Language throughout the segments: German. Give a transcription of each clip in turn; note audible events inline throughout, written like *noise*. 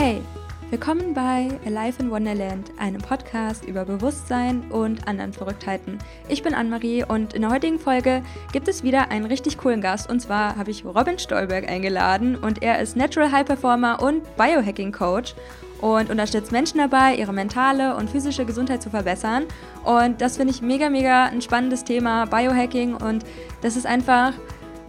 Hey, willkommen bei Alive in Wonderland, einem Podcast über Bewusstsein und anderen Verrücktheiten. Ich bin Anne-Marie und in der heutigen Folge gibt es wieder einen richtig coolen Gast und zwar habe ich Robin Stolberg eingeladen und er ist Natural High Performer und Biohacking Coach und unterstützt Menschen dabei, ihre mentale und physische Gesundheit zu verbessern. Und das finde ich mega, mega ein spannendes Thema, Biohacking und das ist einfach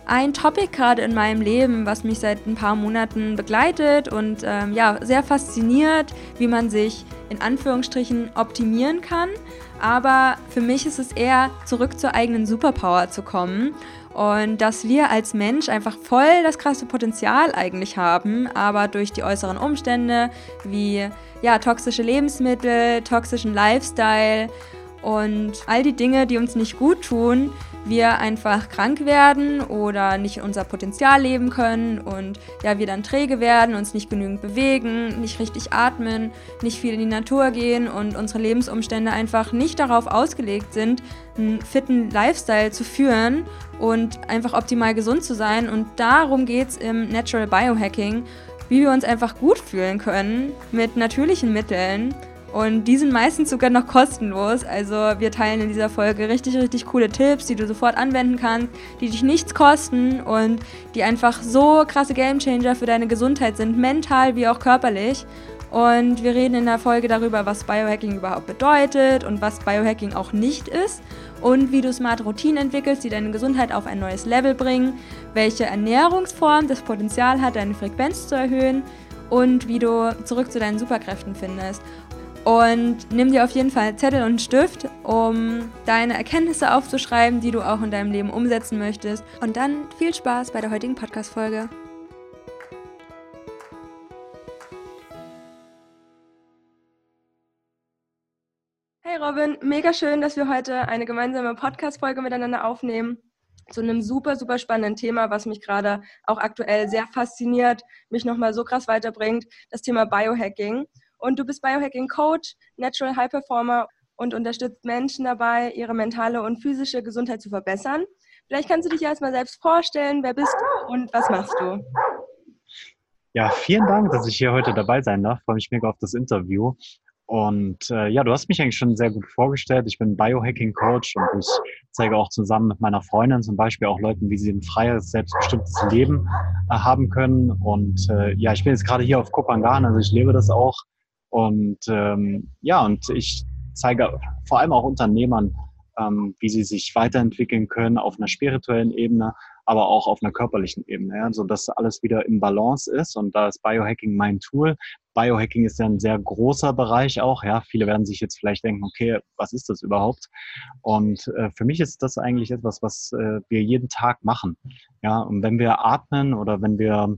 ein Topic gerade in meinem Leben, was mich seit ein paar Monaten begleitet und ähm, ja, sehr fasziniert, wie man sich in Anführungsstrichen optimieren kann. Aber für mich ist es eher zurück zur eigenen Superpower zu kommen und dass wir als Mensch einfach voll das krasse Potenzial eigentlich haben, aber durch die äußeren Umstände wie ja, toxische Lebensmittel, toxischen Lifestyle und all die Dinge, die uns nicht gut tun, wir einfach krank werden oder nicht unser Potenzial leben können und ja, wir dann träge werden, uns nicht genügend bewegen, nicht richtig atmen, nicht viel in die Natur gehen und unsere Lebensumstände einfach nicht darauf ausgelegt sind, einen fitten Lifestyle zu führen und einfach optimal gesund zu sein. Und darum geht es im Natural Biohacking, wie wir uns einfach gut fühlen können mit natürlichen Mitteln und die sind meistens sogar noch kostenlos. Also wir teilen in dieser Folge richtig, richtig coole Tipps, die du sofort anwenden kannst, die dich nichts kosten und die einfach so krasse Gamechanger für deine Gesundheit sind, mental wie auch körperlich. Und wir reden in der Folge darüber, was Biohacking überhaupt bedeutet und was Biohacking auch nicht ist und wie du smarte Routinen entwickelst, die deine Gesundheit auf ein neues Level bringen, welche Ernährungsform das Potenzial hat, deine Frequenz zu erhöhen und wie du zurück zu deinen Superkräften findest. Und nimm dir auf jeden Fall Zettel und Stift, um deine Erkenntnisse aufzuschreiben, die du auch in deinem Leben umsetzen möchtest. Und dann viel Spaß bei der heutigen Podcast-Folge. Hey Robin, mega schön, dass wir heute eine gemeinsame Podcast-Folge miteinander aufnehmen zu einem super, super spannenden Thema, was mich gerade auch aktuell sehr fasziniert, mich nochmal so krass weiterbringt, das Thema Biohacking. Und du bist Biohacking Coach, Natural High Performer und unterstützt Menschen dabei, ihre mentale und physische Gesundheit zu verbessern. Vielleicht kannst du dich erstmal selbst vorstellen, wer bist du und was machst du? Ja, vielen Dank, dass ich hier heute dabei sein darf. Freue mich mega auf das Interview. Und äh, ja, du hast mich eigentlich schon sehr gut vorgestellt. Ich bin Biohacking Coach und ich zeige auch zusammen mit meiner Freundin zum Beispiel auch Leuten, wie sie ein freies, selbstbestimmtes Leben äh, haben können. Und äh, ja, ich bin jetzt gerade hier auf Kopangan, also ich lebe das auch. Und ähm, ja, und ich zeige vor allem auch Unternehmern, ähm, wie sie sich weiterentwickeln können auf einer spirituellen Ebene, aber auch auf einer körperlichen Ebene, ja, sodass alles wieder im Balance ist. Und da ist Biohacking mein Tool. Biohacking ist ja ein sehr großer Bereich auch. Ja, viele werden sich jetzt vielleicht denken, okay, was ist das überhaupt? Und äh, für mich ist das eigentlich etwas, was äh, wir jeden Tag machen. Ja, und wenn wir atmen oder wenn wir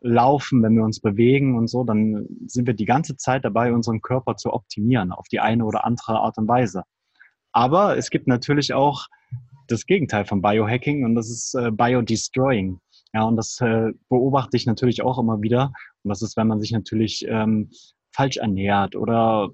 laufen, wenn wir uns bewegen und so, dann sind wir die ganze Zeit dabei, unseren Körper zu optimieren auf die eine oder andere Art und Weise. Aber es gibt natürlich auch das Gegenteil von Biohacking und das ist äh, Biodestroying. Ja, und das äh, beobachte ich natürlich auch immer wieder. Und das ist, wenn man sich natürlich ähm, falsch ernährt oder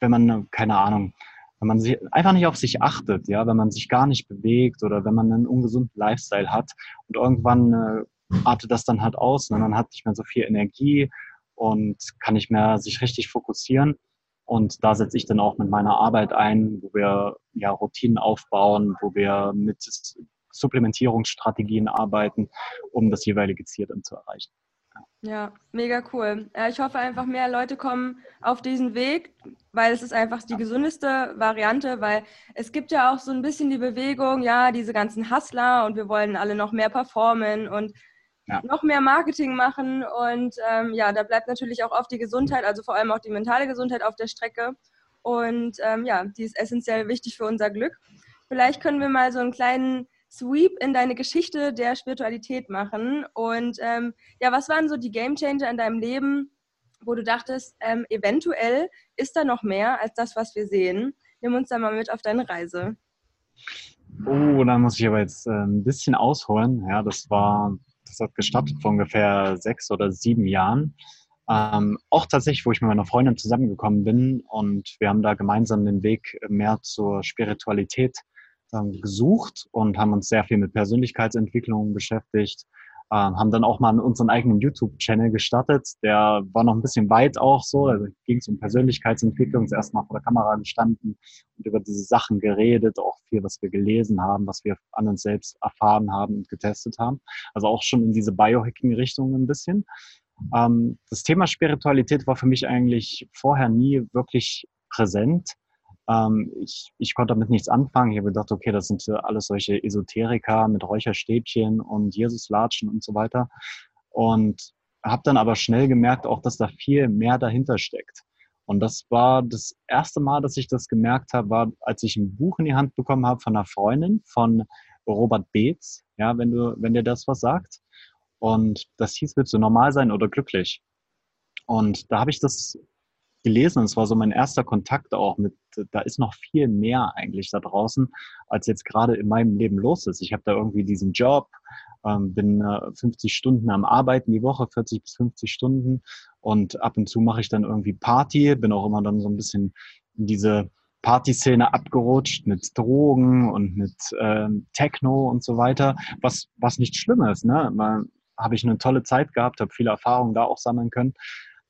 wenn man, keine Ahnung, wenn man sich einfach nicht auf sich achtet, ja, wenn man sich gar nicht bewegt oder wenn man einen ungesunden Lifestyle hat und irgendwann äh, artet das dann halt aus. Und ne? man hat nicht mehr so viel Energie und kann nicht mehr sich richtig fokussieren. Und da setze ich dann auch mit meiner Arbeit ein, wo wir ja Routinen aufbauen, wo wir mit Supplementierungsstrategien arbeiten, um das jeweilige Ziel dann zu erreichen. Ja, mega cool. Ich hoffe einfach, mehr Leute kommen auf diesen Weg, weil es ist einfach die gesündeste Variante, weil es gibt ja auch so ein bisschen die Bewegung, ja, diese ganzen Hustler und wir wollen alle noch mehr performen und ja. noch mehr Marketing machen. Und ähm, ja, da bleibt natürlich auch oft die Gesundheit, also vor allem auch die mentale Gesundheit auf der Strecke. Und ähm, ja, die ist essentiell wichtig für unser Glück. Vielleicht können wir mal so einen kleinen Sweep in deine Geschichte der Spiritualität machen. Und ähm, ja, was waren so die Game Changer in deinem Leben, wo du dachtest, ähm, eventuell ist da noch mehr als das, was wir sehen? Nimm uns da mal mit auf deine Reise. Oh, da muss ich aber jetzt äh, ein bisschen ausholen. Ja, das war das hat gestartet vor ungefähr sechs oder sieben Jahren. Ähm, auch tatsächlich, wo ich mit meiner Freundin zusammengekommen bin und wir haben da gemeinsam den Weg mehr zur Spiritualität ähm, gesucht und haben uns sehr viel mit Persönlichkeitsentwicklung beschäftigt, äh, haben dann auch mal unseren eigenen YouTube-Channel gestartet. Der war noch ein bisschen weit auch so. Also ging es um Persönlichkeitsentwicklung, zuerst mal vor der Kamera gestanden und über diese Sachen geredet, auch viel, was wir gelesen haben, was wir an uns selbst erfahren haben und getestet haben. Also auch schon in diese Biohacking-Richtung ein bisschen. Ähm, das Thema Spiritualität war für mich eigentlich vorher nie wirklich präsent. Ähm, ich, ich konnte damit nichts anfangen. Ich habe gedacht, okay, das sind alles solche Esoteriker mit Räucherstäbchen und Jesuslatschen und so weiter. Und habe dann aber schnell gemerkt, auch, dass da viel mehr dahinter steckt. Und das war das erste Mal, dass ich das gemerkt habe, war, als ich ein Buch in die Hand bekommen habe von einer Freundin, von Robert Beetz, ja, wenn du, wenn dir das was sagt. Und das hieß, willst du normal sein oder glücklich? Und da habe ich das gelesen und es war so mein erster Kontakt auch mit, da ist noch viel mehr eigentlich da draußen, als jetzt gerade in meinem Leben los ist. Ich habe da irgendwie diesen Job, ähm, bin äh, 50 Stunden am Arbeiten die Woche, 40 bis 50 Stunden und ab und zu mache ich dann irgendwie Party, bin auch immer dann so ein bisschen in diese Partyszene abgerutscht mit Drogen und mit ähm, Techno und so weiter, was, was nicht schlimm ist. Ne? Habe ich eine tolle Zeit gehabt, habe viele Erfahrungen da auch sammeln können.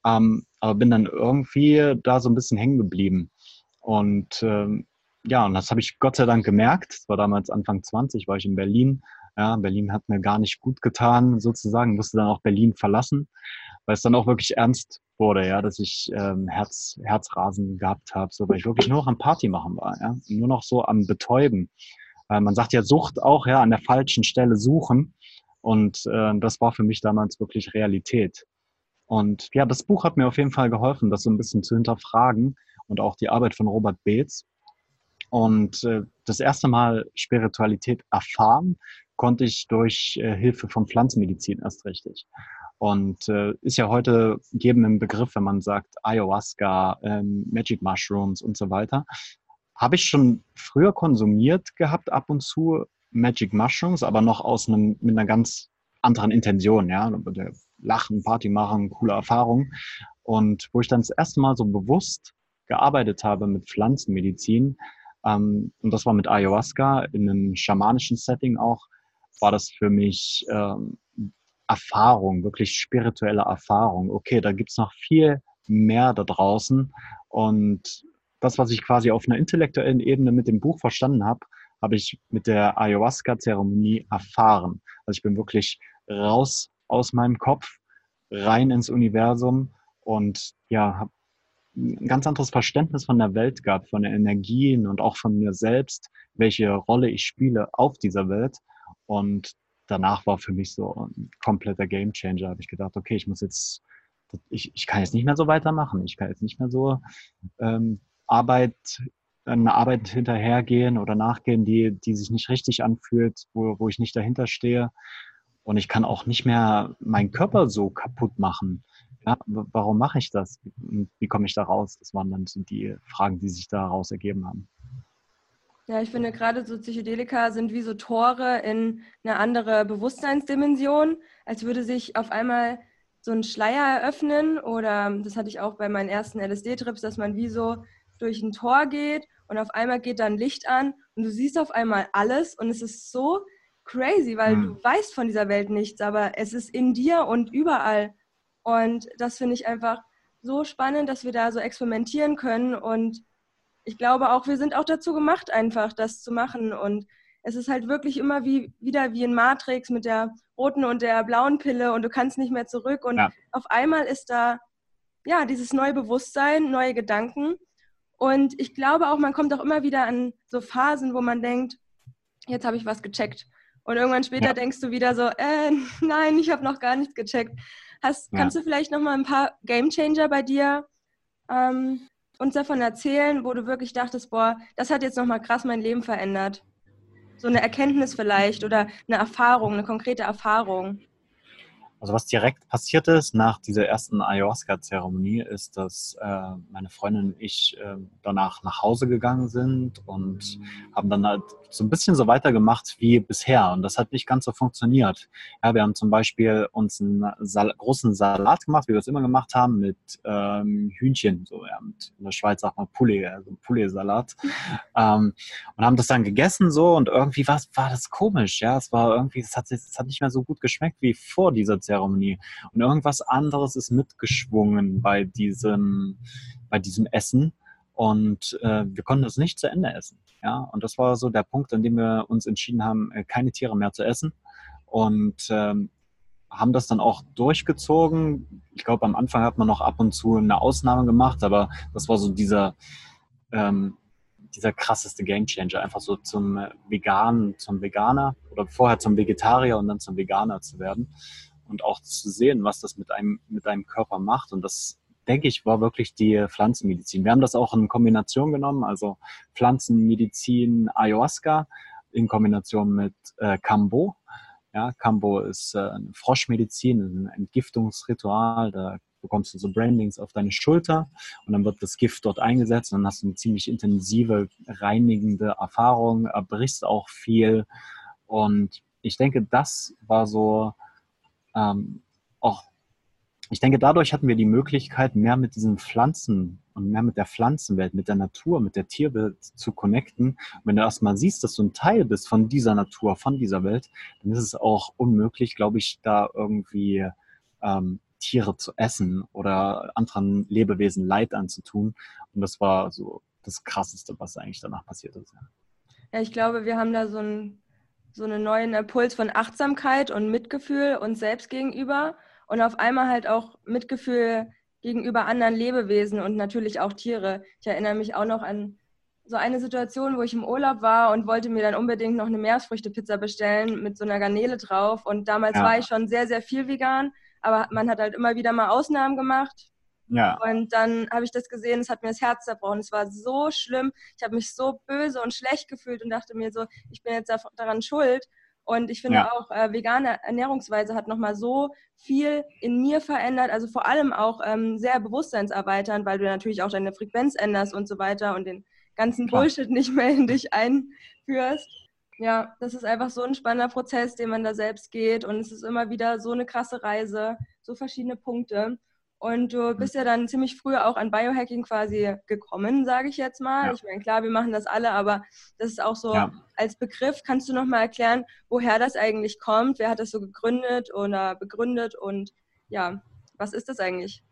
Ähm, aber bin dann irgendwie da so ein bisschen hängen geblieben. Und ähm, ja, und das habe ich Gott sei Dank gemerkt. Das war damals Anfang 20, war ich in Berlin. Ja, Berlin hat mir gar nicht gut getan, sozusagen, musste dann auch Berlin verlassen, weil es dann auch wirklich ernst wurde, ja, dass ich ähm, Herz, Herzrasen gehabt habe, so weil ich wirklich nur noch am Party machen war, ja, nur noch so am Betäuben. Weil man sagt ja Sucht auch, ja, an der falschen Stelle suchen. Und äh, das war für mich damals wirklich Realität. Und ja, das Buch hat mir auf jeden Fall geholfen, das so ein bisschen zu hinterfragen und auch die Arbeit von Robert Beetz. Und äh, das erste Mal Spiritualität erfahren konnte ich durch äh, Hilfe von Pflanzenmedizin erst richtig. Und äh, ist ja heute jedem im Begriff, wenn man sagt Ayahuasca, ähm, Magic Mushrooms und so weiter. Habe ich schon früher konsumiert gehabt, ab und zu Magic Mushrooms, aber noch aus einem, mit einer ganz anderen Intention, ja lachen, Party machen, coole Erfahrung. Und wo ich dann das erste Mal so bewusst gearbeitet habe mit Pflanzenmedizin, ähm, und das war mit Ayahuasca in einem schamanischen Setting auch, war das für mich ähm, Erfahrung, wirklich spirituelle Erfahrung. Okay, da gibt's noch viel mehr da draußen. Und das, was ich quasi auf einer intellektuellen Ebene mit dem Buch verstanden habe, habe ich mit der Ayahuasca-Zeremonie erfahren. Also ich bin wirklich raus aus meinem Kopf rein ins Universum und ja, habe ein ganz anderes Verständnis von der Welt gehabt, von den Energien und auch von mir selbst, welche Rolle ich spiele auf dieser Welt. Und danach war für mich so ein kompletter Gamechanger. Habe ich gedacht, okay, ich muss jetzt, ich, ich kann jetzt nicht mehr so weitermachen. Ich kann jetzt nicht mehr so ähm, Arbeit, eine Arbeit hinterhergehen oder nachgehen, die, die sich nicht richtig anfühlt, wo, wo ich nicht dahinter stehe. Und ich kann auch nicht mehr meinen Körper so kaputt machen. Ja, warum mache ich das? wie komme ich da raus? Das waren dann so die Fragen, die sich daraus ergeben haben. Ja, ich finde gerade so Psychedelika sind wie so Tore in eine andere Bewusstseinsdimension, als würde sich auf einmal so ein Schleier eröffnen oder das hatte ich auch bei meinen ersten LSD-Trips, dass man wie so durch ein Tor geht und auf einmal geht dann Licht an und du siehst auf einmal alles und es ist so crazy, weil hm. du weißt von dieser Welt nichts, aber es ist in dir und überall. Und das finde ich einfach so spannend, dass wir da so experimentieren können. Und ich glaube auch, wir sind auch dazu gemacht, einfach das zu machen. Und es ist halt wirklich immer wie, wieder wie in Matrix mit der roten und der blauen Pille und du kannst nicht mehr zurück. Und ja. auf einmal ist da ja dieses neue Bewusstsein, neue Gedanken. Und ich glaube auch, man kommt auch immer wieder an so Phasen, wo man denkt, jetzt habe ich was gecheckt. Und irgendwann später ja. denkst du wieder so, äh, *laughs* nein, ich habe noch gar nichts gecheckt. Hast, ja. Kannst du vielleicht noch mal ein paar Gamechanger bei dir ähm, uns davon erzählen, wo du wirklich dachtest, boah, das hat jetzt noch mal krass mein Leben verändert? So eine Erkenntnis vielleicht oder eine Erfahrung, eine konkrete Erfahrung. Also was direkt passiert ist nach dieser ersten Ayahuasca-Zeremonie, ist, dass äh, meine Freundin und ich äh, danach nach Hause gegangen sind und haben dann halt so ein bisschen so weitergemacht wie bisher. Und das hat nicht ganz so funktioniert. Ja, wir haben zum Beispiel uns einen Sal großen Salat gemacht, wie wir es immer gemacht haben, mit ähm, Hühnchen. So, ja, mit, in der Schweiz sagt man Poulet, also Poulet-Salat. *laughs* ähm, und haben das dann gegessen so und irgendwie war, war das komisch. Ja, es war irgendwie, es hat, es hat nicht mehr so gut geschmeckt wie vor dieser Zeremonie. Zeremonie. Und irgendwas anderes ist mitgeschwungen bei diesem, bei diesem Essen. Und äh, wir konnten das nicht zu Ende essen. Ja? Und das war so der Punkt, an dem wir uns entschieden haben, äh, keine Tiere mehr zu essen. Und ähm, haben das dann auch durchgezogen. Ich glaube, am Anfang hat man noch ab und zu eine Ausnahme gemacht, aber das war so dieser, ähm, dieser krasseste Gamechanger, einfach so zum Veganen, zum Veganer oder vorher zum Vegetarier und dann zum Veganer zu werden und auch zu sehen, was das mit einem, mit deinem Körper macht. Und das, denke ich, war wirklich die Pflanzenmedizin. Wir haben das auch in Kombination genommen, also Pflanzenmedizin, Ayahuasca in Kombination mit äh, Kambo. Ja, Kambo ist äh, eine Froschmedizin, ein Entgiftungsritual. Da bekommst du so Brandings auf deine Schulter und dann wird das Gift dort eingesetzt und dann hast du eine ziemlich intensive, reinigende Erfahrung, brichst auch viel. Und ich denke, das war so ähm, auch, ich denke, dadurch hatten wir die Möglichkeit, mehr mit diesen Pflanzen und mehr mit der Pflanzenwelt, mit der Natur, mit der Tierwelt zu connecten. Und wenn du erstmal siehst, dass du ein Teil bist von dieser Natur, von dieser Welt, dann ist es auch unmöglich, glaube ich, da irgendwie ähm, Tiere zu essen oder anderen Lebewesen Leid anzutun. Und das war so das Krasseste, was eigentlich danach passiert ist. Ja, ich glaube, wir haben da so ein so einen neuen Impuls von Achtsamkeit und Mitgefühl uns selbst gegenüber und auf einmal halt auch Mitgefühl gegenüber anderen Lebewesen und natürlich auch Tiere. Ich erinnere mich auch noch an so eine Situation, wo ich im Urlaub war und wollte mir dann unbedingt noch eine Meeresfrüchtepizza bestellen mit so einer Garnele drauf. Und damals ja. war ich schon sehr, sehr viel vegan, aber man hat halt immer wieder mal Ausnahmen gemacht. Ja. Und dann habe ich das gesehen, es hat mir das Herz zerbrochen. Es war so schlimm. Ich habe mich so böse und schlecht gefühlt und dachte mir so, ich bin jetzt daran schuld. Und ich finde ja. auch, äh, vegane Ernährungsweise hat nochmal so viel in mir verändert, also vor allem auch ähm, sehr bewusstseinserweiternd, weil du natürlich auch deine Frequenz änderst und so weiter und den ganzen Klar. Bullshit nicht mehr in dich einführst. Ja, das ist einfach so ein spannender Prozess, den man da selbst geht und es ist immer wieder so eine krasse Reise, so verschiedene Punkte. Und du hm. bist ja dann ziemlich früh auch an Biohacking quasi gekommen, sage ich jetzt mal. Ja. Ich meine, klar, wir machen das alle, aber das ist auch so ja. als Begriff. Kannst du nochmal erklären, woher das eigentlich kommt? Wer hat das so gegründet oder begründet? Und ja, was ist das eigentlich?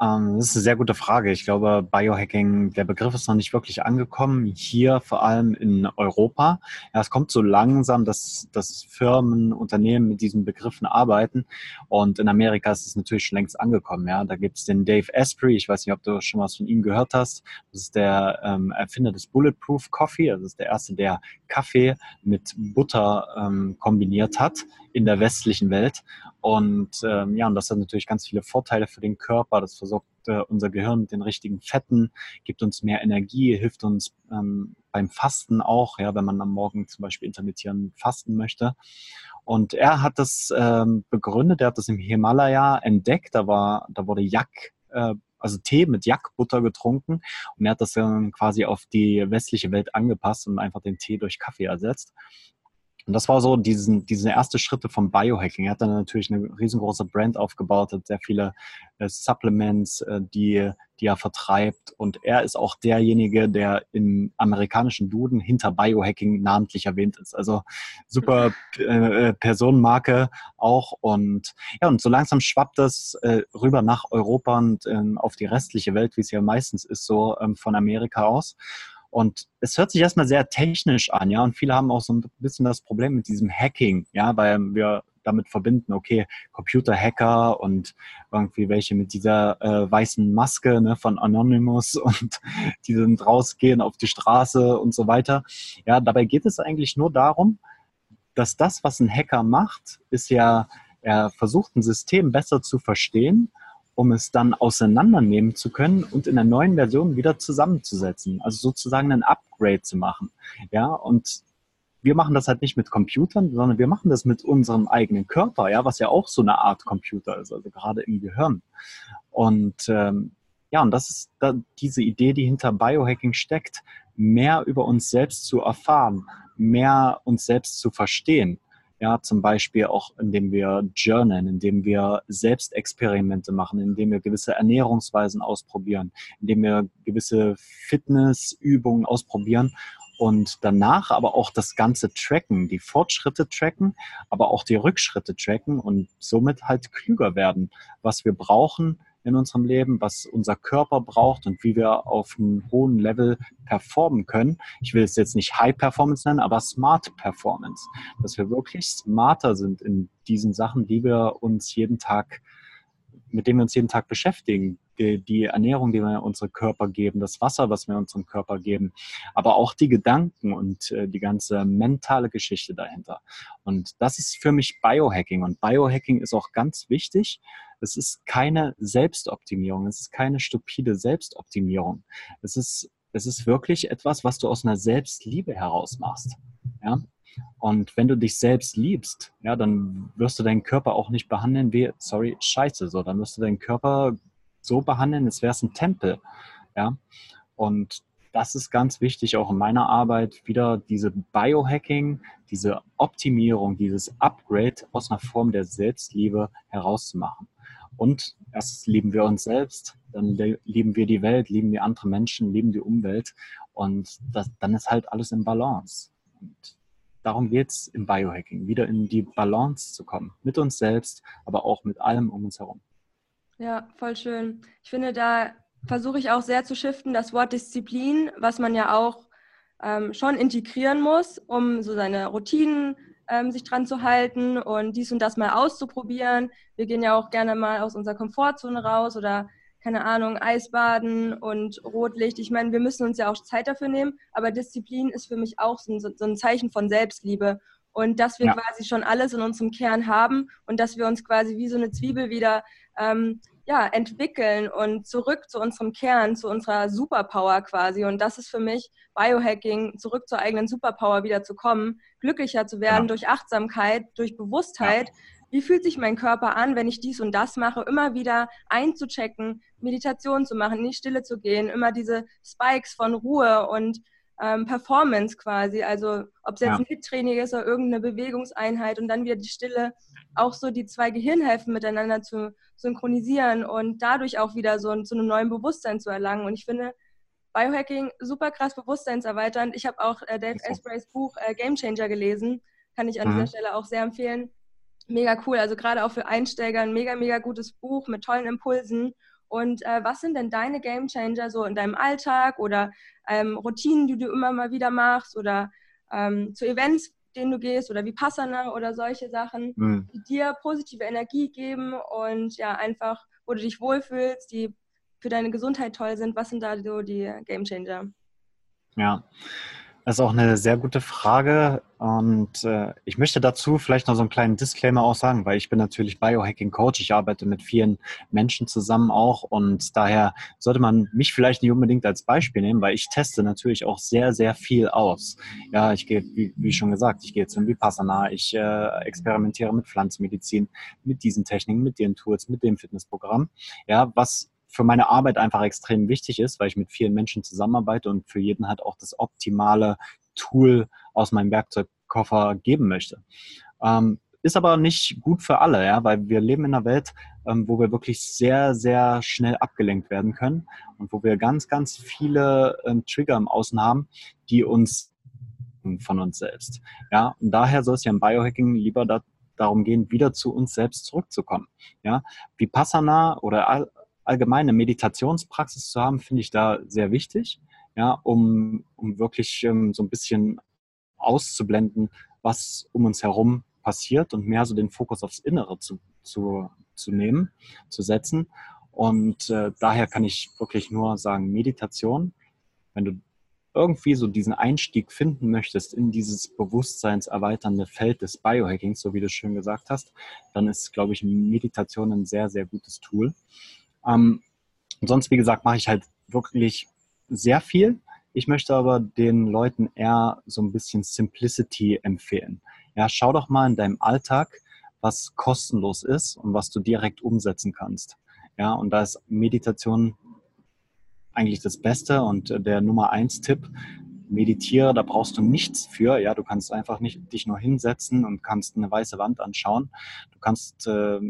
Ähm, das ist eine sehr gute Frage. Ich glaube, Biohacking, der Begriff ist noch nicht wirklich angekommen, hier vor allem in Europa. Ja, es kommt so langsam, dass, dass Firmen, Unternehmen mit diesen Begriffen arbeiten. Und in Amerika ist es natürlich schon längst angekommen. Ja, da gibt es den Dave Asprey, ich weiß nicht, ob du schon was von ihm gehört hast. Das ist der ähm, Erfinder des Bulletproof Coffee. Also das ist der erste, der Kaffee mit Butter ähm, kombiniert hat in der westlichen Welt. Und ähm, ja, und das hat natürlich ganz viele Vorteile für den Körper. Das versorgt äh, unser Gehirn mit den richtigen Fetten, gibt uns mehr Energie, hilft uns ähm, beim Fasten auch, ja, wenn man am Morgen zum Beispiel intermittieren fasten möchte. Und er hat das ähm, begründet, er hat das im Himalaya entdeckt. Da war, da wurde Yak äh, also Tee mit Jackbutter getrunken und er hat das dann quasi auf die westliche Welt angepasst und einfach den Tee durch Kaffee ersetzt. Und das war so diesen, diese erste Schritte vom Biohacking. Er hat dann natürlich eine riesengroße Brand aufgebaut, hat sehr viele äh, Supplements, äh, die, die er vertreibt. Und er ist auch derjenige, der im amerikanischen Duden hinter Biohacking namentlich erwähnt ist. Also super äh, Personenmarke auch. Und ja, und so langsam schwappt das äh, rüber nach Europa und ähm, auf die restliche Welt, wie es ja meistens ist, so ähm, von Amerika aus. Und es hört sich erstmal sehr technisch an, ja, und viele haben auch so ein bisschen das Problem mit diesem Hacking, ja, weil wir damit verbinden, okay, Computerhacker und irgendwie welche mit dieser äh, weißen Maske ne, von Anonymous *laughs* und die sind rausgehen auf die Straße und so weiter. Ja, dabei geht es eigentlich nur darum, dass das, was ein Hacker macht, ist ja, er versucht ein System besser zu verstehen um es dann auseinandernehmen zu können und in der neuen Version wieder zusammenzusetzen. Also sozusagen ein Upgrade zu machen. Ja, und wir machen das halt nicht mit Computern, sondern wir machen das mit unserem eigenen Körper, ja, was ja auch so eine Art Computer ist, also gerade im Gehirn. Und ähm, ja, und das ist da diese Idee, die hinter Biohacking steckt, mehr über uns selbst zu erfahren, mehr uns selbst zu verstehen. Ja, zum Beispiel auch, indem wir journalen, indem wir Selbstexperimente machen, indem wir gewisse Ernährungsweisen ausprobieren, indem wir gewisse Fitnessübungen ausprobieren und danach aber auch das Ganze tracken, die Fortschritte tracken, aber auch die Rückschritte tracken und somit halt klüger werden, was wir brauchen, in unserem Leben, was unser Körper braucht und wie wir auf einem hohen Level performen können. Ich will es jetzt nicht High Performance nennen, aber Smart Performance. Dass wir wirklich smarter sind in diesen Sachen, die wir uns jeden Tag, mit denen wir uns jeden Tag beschäftigen. Die, die Ernährung, die wir unserem Körper geben, das Wasser, was wir unserem Körper geben, aber auch die Gedanken und äh, die ganze mentale Geschichte dahinter. Und das ist für mich Biohacking. Und Biohacking ist auch ganz wichtig, es ist keine Selbstoptimierung, es ist keine stupide Selbstoptimierung. Es ist, es ist wirklich etwas, was du aus einer Selbstliebe heraus machst. Ja? Und wenn du dich selbst liebst, ja, dann wirst du deinen Körper auch nicht behandeln wie, sorry, scheiße, so. Dann wirst du deinen Körper so behandeln, als wäre es ein Tempel. Ja. Und das ist ganz wichtig, auch in meiner Arbeit, wieder diese Biohacking, diese Optimierung, dieses Upgrade aus einer Form der Selbstliebe herauszumachen. Und erst lieben wir uns selbst, dann lieben wir die Welt, lieben wir andere Menschen, lieben die Umwelt. Und das, dann ist halt alles in Balance. Und darum geht es im Biohacking, wieder in die Balance zu kommen. Mit uns selbst, aber auch mit allem um uns herum. Ja, voll schön. Ich finde, da versuche ich auch sehr zu shiften, das Wort Disziplin, was man ja auch ähm, schon integrieren muss, um so seine Routinen ähm, sich dran zu halten und dies und das mal auszuprobieren. Wir gehen ja auch gerne mal aus unserer Komfortzone raus oder keine Ahnung, Eisbaden und Rotlicht. Ich meine, wir müssen uns ja auch Zeit dafür nehmen, aber Disziplin ist für mich auch so, so ein Zeichen von Selbstliebe. Und dass wir ja. quasi schon alles in unserem Kern haben und dass wir uns quasi wie so eine Zwiebel wieder ähm, ja, entwickeln und zurück zu unserem Kern, zu unserer Superpower quasi. Und das ist für mich Biohacking, zurück zur eigenen Superpower wieder zu kommen, glücklicher zu werden genau. durch Achtsamkeit, durch Bewusstheit. Ja. Wie fühlt sich mein Körper an, wenn ich dies und das mache? Immer wieder einzuchecken, Meditation zu machen, in die Stille zu gehen, immer diese Spikes von Ruhe und ähm, Performance quasi. Also ob es jetzt ja. ein Hit-Training ist oder irgendeine Bewegungseinheit und dann wieder die Stille, auch so die zwei Gehirnhälften miteinander zu synchronisieren und dadurch auch wieder so zu einem neuen Bewusstsein zu erlangen. Und ich finde Biohacking super krass bewusstseinserweiternd. Ich habe auch äh, Dave Asprays Buch äh, Game Changer gelesen. Kann ich an mhm. dieser Stelle auch sehr empfehlen. Mega cool. Also gerade auch für Einsteiger ein mega, mega gutes Buch mit tollen Impulsen. Und äh, was sind denn deine Game Changer so in deinem Alltag oder ähm, Routinen, die du immer mal wieder machst oder ähm, zu Events, denen du gehst oder wie Passana oder solche Sachen, mhm. die dir positive Energie geben und ja, einfach, wo du dich wohlfühlst, die für deine Gesundheit toll sind. Was sind da so die Game Changer? Ja, das ist auch eine sehr gute Frage und äh, ich möchte dazu vielleicht noch so einen kleinen Disclaimer auch sagen, weil ich bin natürlich Biohacking Coach. Ich arbeite mit vielen Menschen zusammen auch und daher sollte man mich vielleicht nicht unbedingt als Beispiel nehmen, weil ich teste natürlich auch sehr, sehr viel aus. Ja, ich gehe, wie, wie schon gesagt, ich gehe zum Vipassana, ich äh, experimentiere mit Pflanzenmedizin, mit diesen Techniken, mit den Tools, mit dem Fitnessprogramm. Ja, was für meine Arbeit einfach extrem wichtig ist, weil ich mit vielen Menschen zusammenarbeite und für jeden halt auch das optimale Tool aus meinem Werkzeugkoffer geben möchte. Ähm, ist aber nicht gut für alle, ja, weil wir leben in einer Welt, ähm, wo wir wirklich sehr, sehr schnell abgelenkt werden können und wo wir ganz, ganz viele ähm, Trigger im Außen haben, die uns von uns selbst. Ja, und daher soll es ja im Biohacking lieber da, darum gehen, wieder zu uns selbst zurückzukommen. Ja, Vipassana oder allgemeine Meditationspraxis zu haben, finde ich da sehr wichtig, ja, um, um wirklich ähm, so ein bisschen auszublenden, was um uns herum passiert und mehr so den Fokus aufs Innere zu, zu, zu nehmen, zu setzen. Und äh, daher kann ich wirklich nur sagen, Meditation, wenn du irgendwie so diesen Einstieg finden möchtest in dieses bewusstseinserweiternde Feld des Biohackings, so wie du schön gesagt hast, dann ist, glaube ich, Meditation ein sehr, sehr gutes Tool. Ähm, sonst, wie gesagt, mache ich halt wirklich sehr viel. Ich möchte aber den Leuten eher so ein bisschen Simplicity empfehlen. Ja, schau doch mal in deinem Alltag, was kostenlos ist und was du direkt umsetzen kannst. Ja, und da ist Meditation eigentlich das Beste und der Nummer eins Tipp. Meditiere, da brauchst du nichts für. Ja, du kannst einfach nicht dich nur hinsetzen und kannst eine weiße Wand anschauen. Du kannst, äh,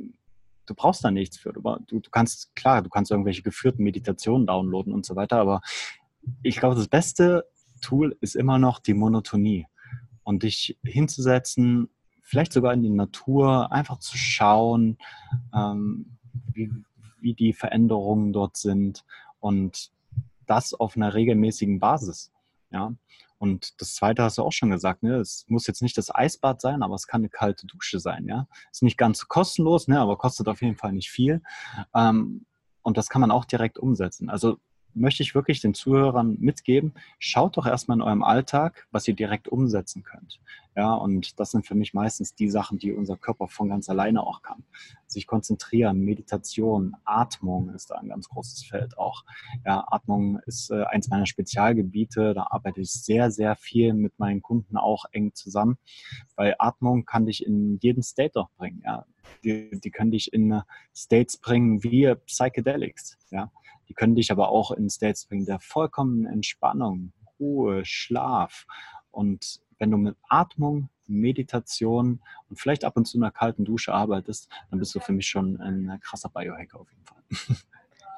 du brauchst da nichts für. Du, du, kannst, klar, du kannst irgendwelche geführten Meditationen downloaden und so weiter, aber ich glaube, das beste Tool ist immer noch die Monotonie und dich hinzusetzen, vielleicht sogar in die Natur, einfach zu schauen, ähm, wie, wie die Veränderungen dort sind und das auf einer regelmäßigen Basis. Ja. Und das zweite hast du auch schon gesagt, ne? Es muss jetzt nicht das Eisbad sein, aber es kann eine kalte Dusche sein, ja. Ist nicht ganz kostenlos, ne, aber kostet auf jeden Fall nicht viel. Ähm, und das kann man auch direkt umsetzen. Also möchte ich wirklich den Zuhörern mitgeben, schaut doch erstmal in eurem Alltag, was ihr direkt umsetzen könnt. Ja, und das sind für mich meistens die Sachen, die unser Körper von ganz alleine auch kann. Sich konzentrieren, Meditation, Atmung ist da ein ganz großes Feld auch. Ja, Atmung ist äh, eins meiner Spezialgebiete. Da arbeite ich sehr, sehr viel mit meinen Kunden auch eng zusammen, weil Atmung kann dich in jeden State doch bringen. Ja, die, die können dich in States bringen wie Psychedelics. Ja, die können dich aber auch in States bringen der vollkommenen Entspannung, Ruhe, Schlaf. Und wenn du mit Atmung, Meditation und vielleicht ab und zu einer kalten Dusche arbeitest, dann bist du für mich schon ein krasser Biohacker auf jeden Fall. *laughs*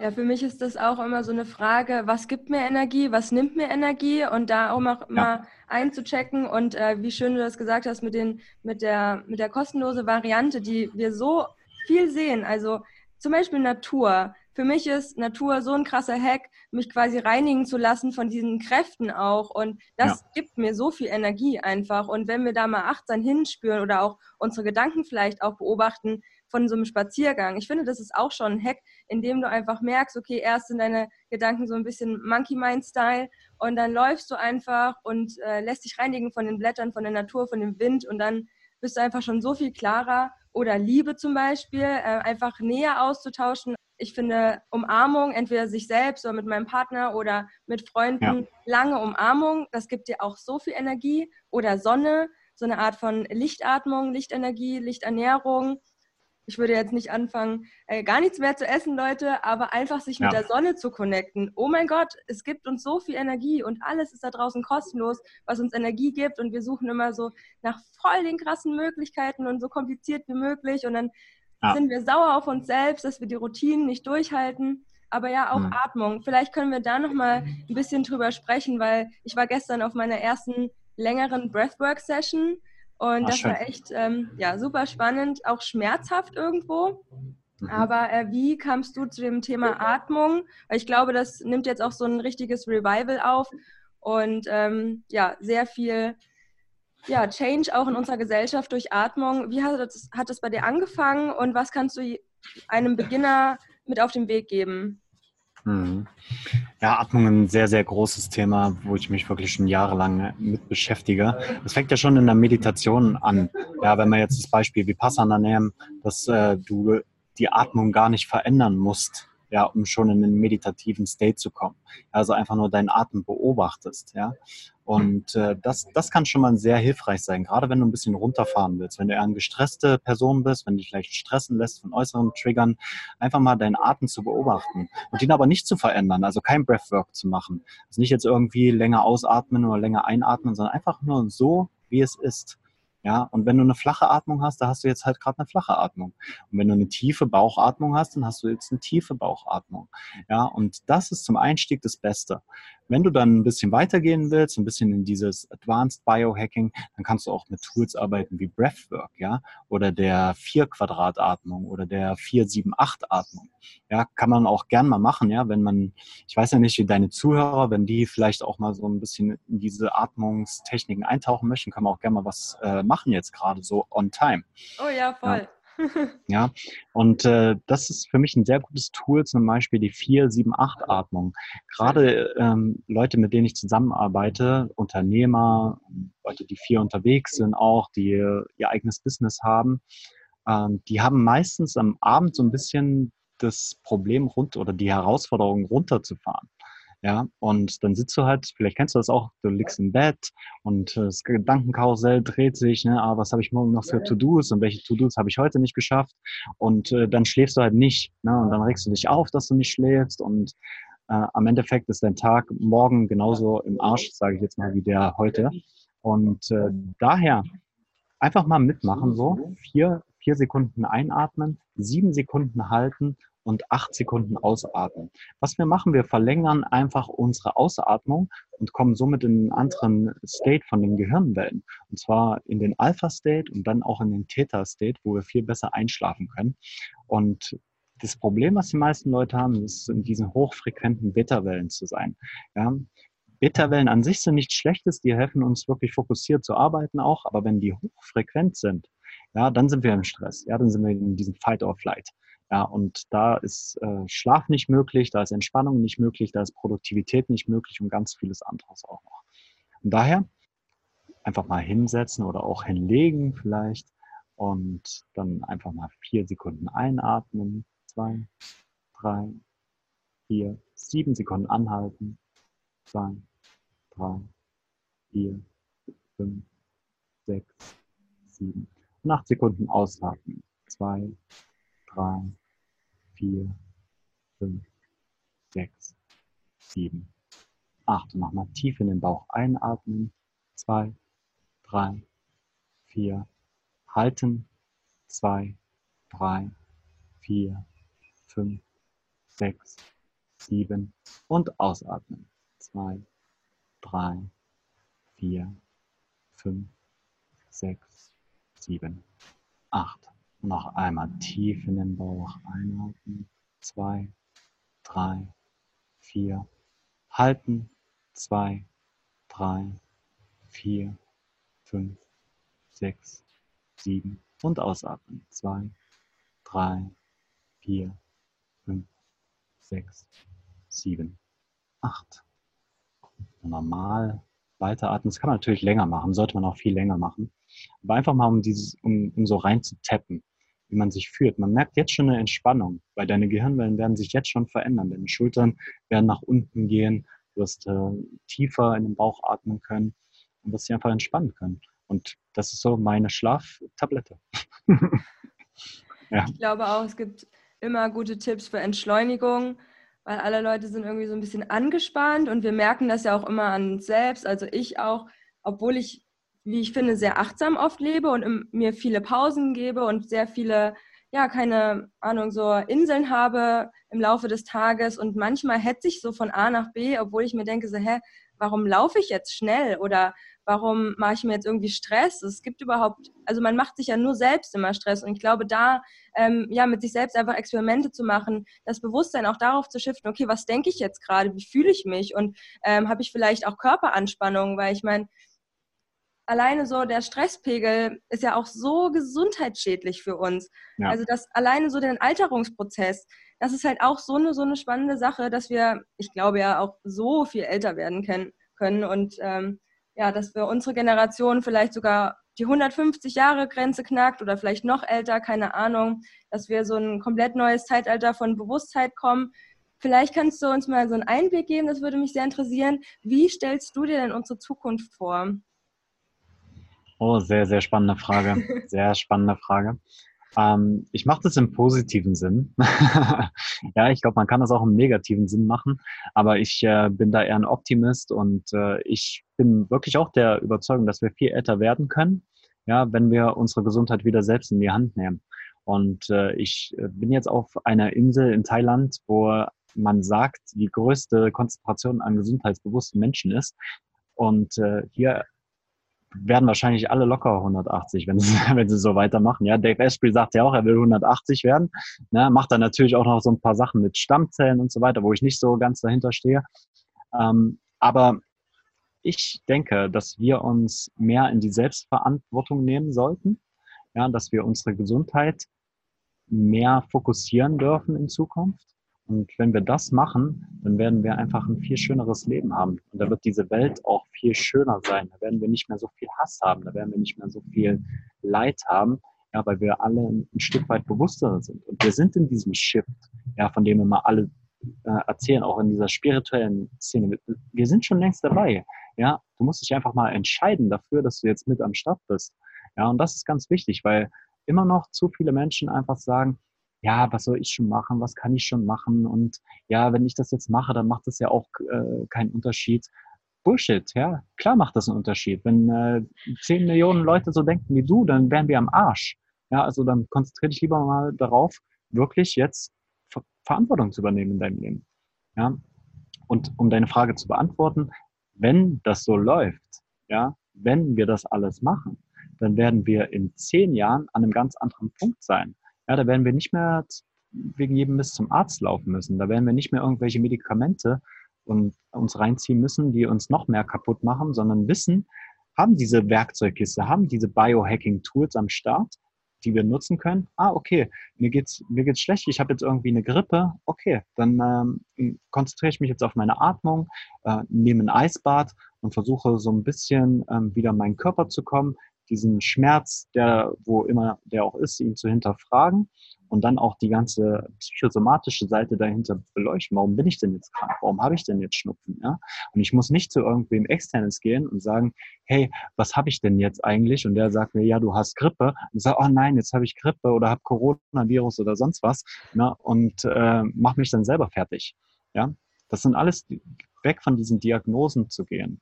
Ja, für mich ist das auch immer so eine Frage, was gibt mir Energie, was nimmt mir Energie und da auch mal, ja. einzuchecken und äh, wie schön du das gesagt hast mit, den, mit, der, mit der kostenlosen Variante, die wir so viel sehen. Also zum Beispiel Natur für mich ist Natur so ein krasser Hack, mich quasi reinigen zu lassen von diesen Kräften auch. Und das ja. gibt mir so viel Energie einfach. Und wenn wir da mal achtsam hinspüren oder auch unsere Gedanken vielleicht auch beobachten von so einem Spaziergang, ich finde, das ist auch schon ein Hack, in dem du einfach merkst, okay, erst sind deine Gedanken so ein bisschen Monkey Mind Style und dann läufst du einfach und äh, lässt dich reinigen von den Blättern, von der Natur, von dem Wind und dann bist du einfach schon so viel klarer. Oder Liebe zum Beispiel, äh, einfach näher auszutauschen, ich finde Umarmung, entweder sich selbst oder mit meinem Partner oder mit Freunden, ja. lange Umarmung, das gibt dir auch so viel Energie. Oder Sonne, so eine Art von Lichtatmung, Lichtenergie, Lichternährung. Ich würde jetzt nicht anfangen, äh, gar nichts mehr zu essen, Leute, aber einfach sich ja. mit der Sonne zu connecten. Oh mein Gott, es gibt uns so viel Energie und alles ist da draußen kostenlos, was uns Energie gibt. Und wir suchen immer so nach voll den krassen Möglichkeiten und so kompliziert wie möglich. Und dann ja. sind wir sauer auf uns selbst, dass wir die Routinen nicht durchhalten. Aber ja, auch mhm. Atmung. Vielleicht können wir da noch mal ein bisschen drüber sprechen, weil ich war gestern auf meiner ersten längeren Breathwork-Session und Ach, das schön. war echt ähm, ja, super spannend, auch schmerzhaft irgendwo. Mhm. Aber äh, wie kamst du zu dem Thema Atmung? Weil ich glaube, das nimmt jetzt auch so ein richtiges Revival auf und ähm, ja, sehr viel ja, Change auch in unserer Gesellschaft durch Atmung. Wie hat das, hat das bei dir angefangen und was kannst du einem Beginner mit auf den Weg geben? Mhm. Ja, Atmung ist ein sehr, sehr großes Thema, wo ich mich wirklich schon jahrelang mit beschäftige. Das fängt ja schon in der Meditation an. Ja, wenn wir jetzt das Beispiel Vipassana nehmen, dass äh, du die Atmung gar nicht verändern musst, ja, um schon in einen meditativen State zu kommen. Also einfach nur deinen Atem beobachtest, ja. Und äh, das, das kann schon mal sehr hilfreich sein, gerade wenn du ein bisschen runterfahren willst. Wenn du eher eine gestresste Person bist, wenn du dich vielleicht stressen lässt von äußeren Triggern, einfach mal deinen Atem zu beobachten und ihn aber nicht zu verändern, also kein Breathwork zu machen. Also nicht jetzt irgendwie länger ausatmen oder länger einatmen, sondern einfach nur so, wie es ist. Ja, und wenn du eine flache Atmung hast, da hast du jetzt halt gerade eine flache Atmung. Und wenn du eine tiefe Bauchatmung hast, dann hast du jetzt eine tiefe Bauchatmung. Ja, und das ist zum Einstieg das Beste. Wenn du dann ein bisschen weitergehen willst, ein bisschen in dieses Advanced Biohacking, dann kannst du auch mit Tools arbeiten wie Breathwork, ja, oder der 4-Quadrat-Atmung oder der 4-7-8-Atmung. Ja, kann man auch gern mal machen, ja, wenn man, ich weiß ja nicht, wie deine Zuhörer, wenn die vielleicht auch mal so ein bisschen in diese Atmungstechniken eintauchen möchten, kann man auch gerne mal was äh, machen jetzt gerade so on time. Oh ja, voll. Ja. Ja, und äh, das ist für mich ein sehr gutes Tool, zum Beispiel die 4-7-8-Atmung. Gerade ähm, Leute, mit denen ich zusammenarbeite, Unternehmer, Leute, die viel unterwegs sind auch, die ihr eigenes Business haben, ähm, die haben meistens am Abend so ein bisschen das Problem rund oder die Herausforderung runterzufahren. Ja, und dann sitzt du halt, vielleicht kennst du das auch, du liegst im Bett und äh, das Gedankenkarussell dreht sich, ne, ah, was habe ich morgen noch für To-Dos und welche To-Dos habe ich heute nicht geschafft? Und äh, dann schläfst du halt nicht, ne, und dann regst du dich auf, dass du nicht schläfst und äh, am Endeffekt ist dein Tag morgen genauso im Arsch, sage ich jetzt mal, wie der heute. Und äh, daher einfach mal mitmachen, so vier, vier Sekunden einatmen, sieben Sekunden halten und acht Sekunden ausatmen. Was wir machen, wir verlängern einfach unsere Ausatmung und kommen somit in einen anderen State von den Gehirnwellen. Und zwar in den Alpha-State und dann auch in den Theta-State, wo wir viel besser einschlafen können. Und das Problem, was die meisten Leute haben, ist in diesen hochfrequenten Beta-Wellen zu sein. Ja? Beta-Wellen an sich sind nichts Schlechtes, die helfen uns wirklich fokussiert zu arbeiten auch, aber wenn die hochfrequent sind, ja, dann sind wir im Stress, ja, dann sind wir in diesem Fight or Flight. Ja, und da ist äh, Schlaf nicht möglich, da ist Entspannung nicht möglich, da ist Produktivität nicht möglich und ganz vieles anderes auch noch. Und daher einfach mal hinsetzen oder auch hinlegen vielleicht und dann einfach mal vier Sekunden einatmen, zwei, drei, vier, sieben Sekunden anhalten, zwei, drei, vier, fünf, sechs, sieben. Und acht Sekunden ausatmen. Zwei, drei, vier, fünf, sechs, sieben, acht. Und nochmal tief in den Bauch einatmen. Zwei, drei, vier, halten. Zwei, drei, vier, fünf, sechs, sieben und ausatmen. Zwei, drei, vier, fünf, sechs, sieben, acht. Noch einmal tief in den Bauch einatmen. Zwei, drei, vier. Halten. Zwei, drei, vier, fünf, sechs, sieben. Und ausatmen. Zwei, drei, vier, fünf, sechs, sieben, acht. Normal weiteratmen. Das kann man natürlich länger machen, sollte man auch viel länger machen. Aber einfach mal, um dieses, um, um so rein zu tappen wie man sich fühlt. Man merkt jetzt schon eine Entspannung, weil deine Gehirnwellen werden sich jetzt schon verändern. Deine Schultern werden nach unten gehen, du wirst äh, tiefer in den Bauch atmen können und wirst dich einfach entspannen können. Und das ist so meine Schlaftablette. *laughs* ja. Ich glaube auch, es gibt immer gute Tipps für Entschleunigung, weil alle Leute sind irgendwie so ein bisschen angespannt und wir merken das ja auch immer an uns selbst, also ich auch, obwohl ich wie ich finde, sehr achtsam oft lebe und mir viele Pausen gebe und sehr viele, ja, keine Ahnung, so Inseln habe im Laufe des Tages. Und manchmal hetze ich so von A nach B, obwohl ich mir denke, so, hä, warum laufe ich jetzt schnell? Oder warum mache ich mir jetzt irgendwie Stress? Es gibt überhaupt, also man macht sich ja nur selbst immer Stress. Und ich glaube, da ähm, ja mit sich selbst einfach Experimente zu machen, das Bewusstsein auch darauf zu shiften, okay, was denke ich jetzt gerade, wie fühle ich mich? Und ähm, habe ich vielleicht auch Körperanspannung, weil ich meine, alleine so der Stresspegel ist ja auch so gesundheitsschädlich für uns. Ja. Also das alleine so den Alterungsprozess, das ist halt auch so eine, so eine spannende Sache, dass wir, ich glaube ja auch so viel älter werden können, und ähm, ja, dass wir unsere Generation vielleicht sogar die 150 Jahre Grenze knackt oder vielleicht noch älter, keine Ahnung, dass wir so ein komplett neues Zeitalter von Bewusstheit kommen. Vielleicht kannst du uns mal so einen Einblick geben, das würde mich sehr interessieren. Wie stellst du dir denn unsere Zukunft vor? Oh, sehr, sehr spannende Frage. *laughs* Sehr spannende Frage. Ähm, ich mache das im positiven Sinn. *laughs* ja, ich glaube, man kann das auch im negativen Sinn machen, aber ich äh, bin da eher ein Optimist und äh, ich bin wirklich auch der Überzeugung, dass wir viel älter werden können, ja, wenn wir unsere Gesundheit wieder selbst in die Hand nehmen. Und äh, ich äh, bin jetzt auf einer Insel in Thailand, wo man sagt, die größte Konzentration an gesundheitsbewussten Menschen ist. Und äh, hier werden wahrscheinlich alle locker 180, wenn sie, *laughs* wenn sie so weitermachen. Ja, Dave Asprey sagt ja auch, er will 180 werden. Ne, macht dann natürlich auch noch so ein paar Sachen mit Stammzellen und so weiter, wo ich nicht so ganz dahinter stehe. Ähm, aber ich denke, dass wir uns mehr in die Selbstverantwortung nehmen sollten. Ja, dass wir unsere Gesundheit mehr fokussieren dürfen in Zukunft und wenn wir das machen, dann werden wir einfach ein viel schöneres Leben haben. Und da wird diese Welt auch viel schöner sein. Da werden wir nicht mehr so viel Hass haben, da werden wir nicht mehr so viel Leid haben, ja, weil wir alle ein, Stück weit bewusster sind. Und wir sind in diesem Shift, ja, von dem immer alle äh, erzählen, auch in dieser spirituellen Szene. Wir sind schon längst dabei. Ja, du musst dich einfach mal entscheiden dafür, dass du jetzt mit am Start bist. Ja, und das ist ganz wichtig, weil immer noch zu viele Menschen einfach sagen, ja, was soll ich schon machen, was kann ich schon machen und ja, wenn ich das jetzt mache, dann macht das ja auch äh, keinen Unterschied. Bullshit, ja, klar macht das einen Unterschied. Wenn äh, 10 Millionen Leute so denken wie du, dann wären wir am Arsch. Ja, also dann konzentriere dich lieber mal darauf, wirklich jetzt Ver Verantwortung zu übernehmen in deinem Leben. Ja, und um deine Frage zu beantworten, wenn das so läuft, ja, wenn wir das alles machen, dann werden wir in zehn Jahren an einem ganz anderen Punkt sein. Ja, da werden wir nicht mehr wegen jedem Mist zum Arzt laufen müssen. Da werden wir nicht mehr irgendwelche Medikamente und uns reinziehen müssen, die uns noch mehr kaputt machen, sondern wissen, haben diese Werkzeugkiste, haben diese Biohacking-Tools am Start, die wir nutzen können. Ah, okay, mir geht's, mir geht's schlecht, ich habe jetzt irgendwie eine Grippe. Okay, dann ähm, konzentriere ich mich jetzt auf meine Atmung, äh, nehme ein Eisbad und versuche so ein bisschen ähm, wieder in meinen Körper zu kommen, diesen Schmerz, der wo immer der auch ist, ihn zu hinterfragen und dann auch die ganze psychosomatische Seite dahinter beleuchten. Warum bin ich denn jetzt krank? Warum habe ich denn jetzt Schnupfen? Ja? Und ich muss nicht zu irgendwem externes gehen und sagen, hey, was habe ich denn jetzt eigentlich? Und der sagt mir, ja, du hast Grippe. Und ich sage, oh nein, jetzt habe ich Grippe oder habe Coronavirus oder sonst was. Ne? Und äh, mach mich dann selber fertig. Ja, das sind alles weg von diesen Diagnosen zu gehen.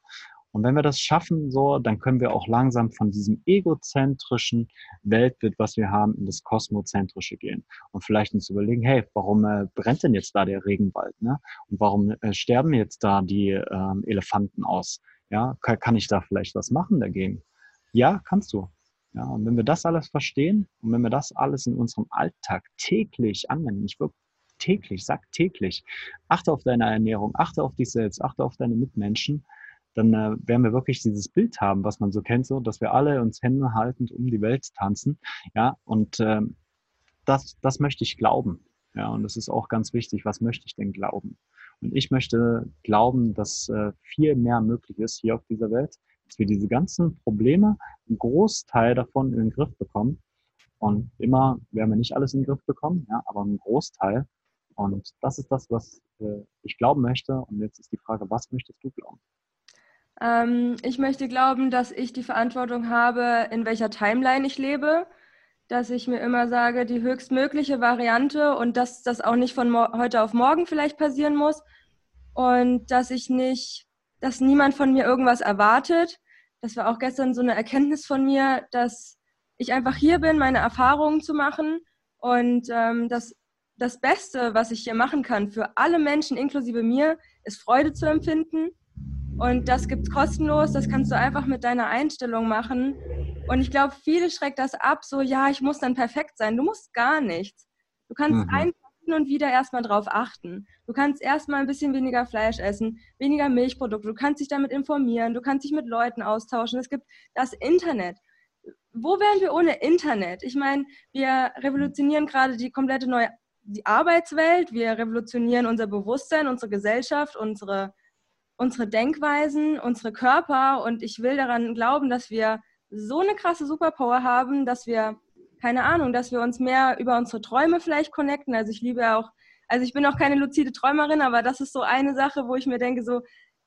Und wenn wir das schaffen, so, dann können wir auch langsam von diesem egozentrischen Weltbild, was wir haben, in das kosmozentrische gehen. Und vielleicht uns überlegen, hey, warum äh, brennt denn jetzt da der Regenwald? Ne? Und warum äh, sterben jetzt da die äh, Elefanten aus? Ja, kann, kann ich da vielleicht was machen dagegen? Ja, kannst du. Ja, und wenn wir das alles verstehen und wenn wir das alles in unserem Alltag täglich anwenden, ich wirklich täglich, sag täglich, achte auf deine Ernährung, achte auf dich selbst, achte auf deine Mitmenschen, dann äh, werden wir wirklich dieses Bild haben, was man so kennt, so, dass wir alle uns Hände haltend um die Welt tanzen. Ja, und äh, das, das möchte ich glauben. Ja, und das ist auch ganz wichtig. Was möchte ich denn glauben? Und ich möchte glauben, dass äh, viel mehr möglich ist hier auf dieser Welt, dass wir diese ganzen Probleme, einen Großteil davon in den Griff bekommen. Und immer werden wir nicht alles in den Griff bekommen, ja, aber einen Großteil. Und das ist das, was äh, ich glauben möchte. Und jetzt ist die Frage, was möchtest du glauben? Ähm, ich möchte glauben, dass ich die Verantwortung habe, in welcher Timeline ich lebe, dass ich mir immer sage, die höchstmögliche Variante und dass das auch nicht von heute auf morgen vielleicht passieren muss und dass ich nicht, dass niemand von mir irgendwas erwartet. Das war auch gestern so eine Erkenntnis von mir, dass ich einfach hier bin, meine Erfahrungen zu machen und ähm, dass das Beste, was ich hier machen kann für alle Menschen, inklusive mir, ist Freude zu empfinden und das gibt es kostenlos, das kannst du einfach mit deiner Einstellung machen. Und ich glaube, viele schreckt das ab, so, ja, ich muss dann perfekt sein. Du musst gar nichts. Du kannst mhm. einfach hin und wieder erstmal drauf achten. Du kannst erstmal ein bisschen weniger Fleisch essen, weniger Milchprodukte. Du kannst dich damit informieren, du kannst dich mit Leuten austauschen. Es gibt das Internet. Wo wären wir ohne Internet? Ich meine, wir revolutionieren gerade die komplette neue die Arbeitswelt, wir revolutionieren unser Bewusstsein, unsere Gesellschaft, unsere unsere Denkweisen, unsere Körper und ich will daran glauben, dass wir so eine krasse Superpower haben, dass wir, keine Ahnung, dass wir uns mehr über unsere Träume vielleicht connecten. Also ich liebe auch, also ich bin auch keine luzide Träumerin, aber das ist so eine Sache, wo ich mir denke, so,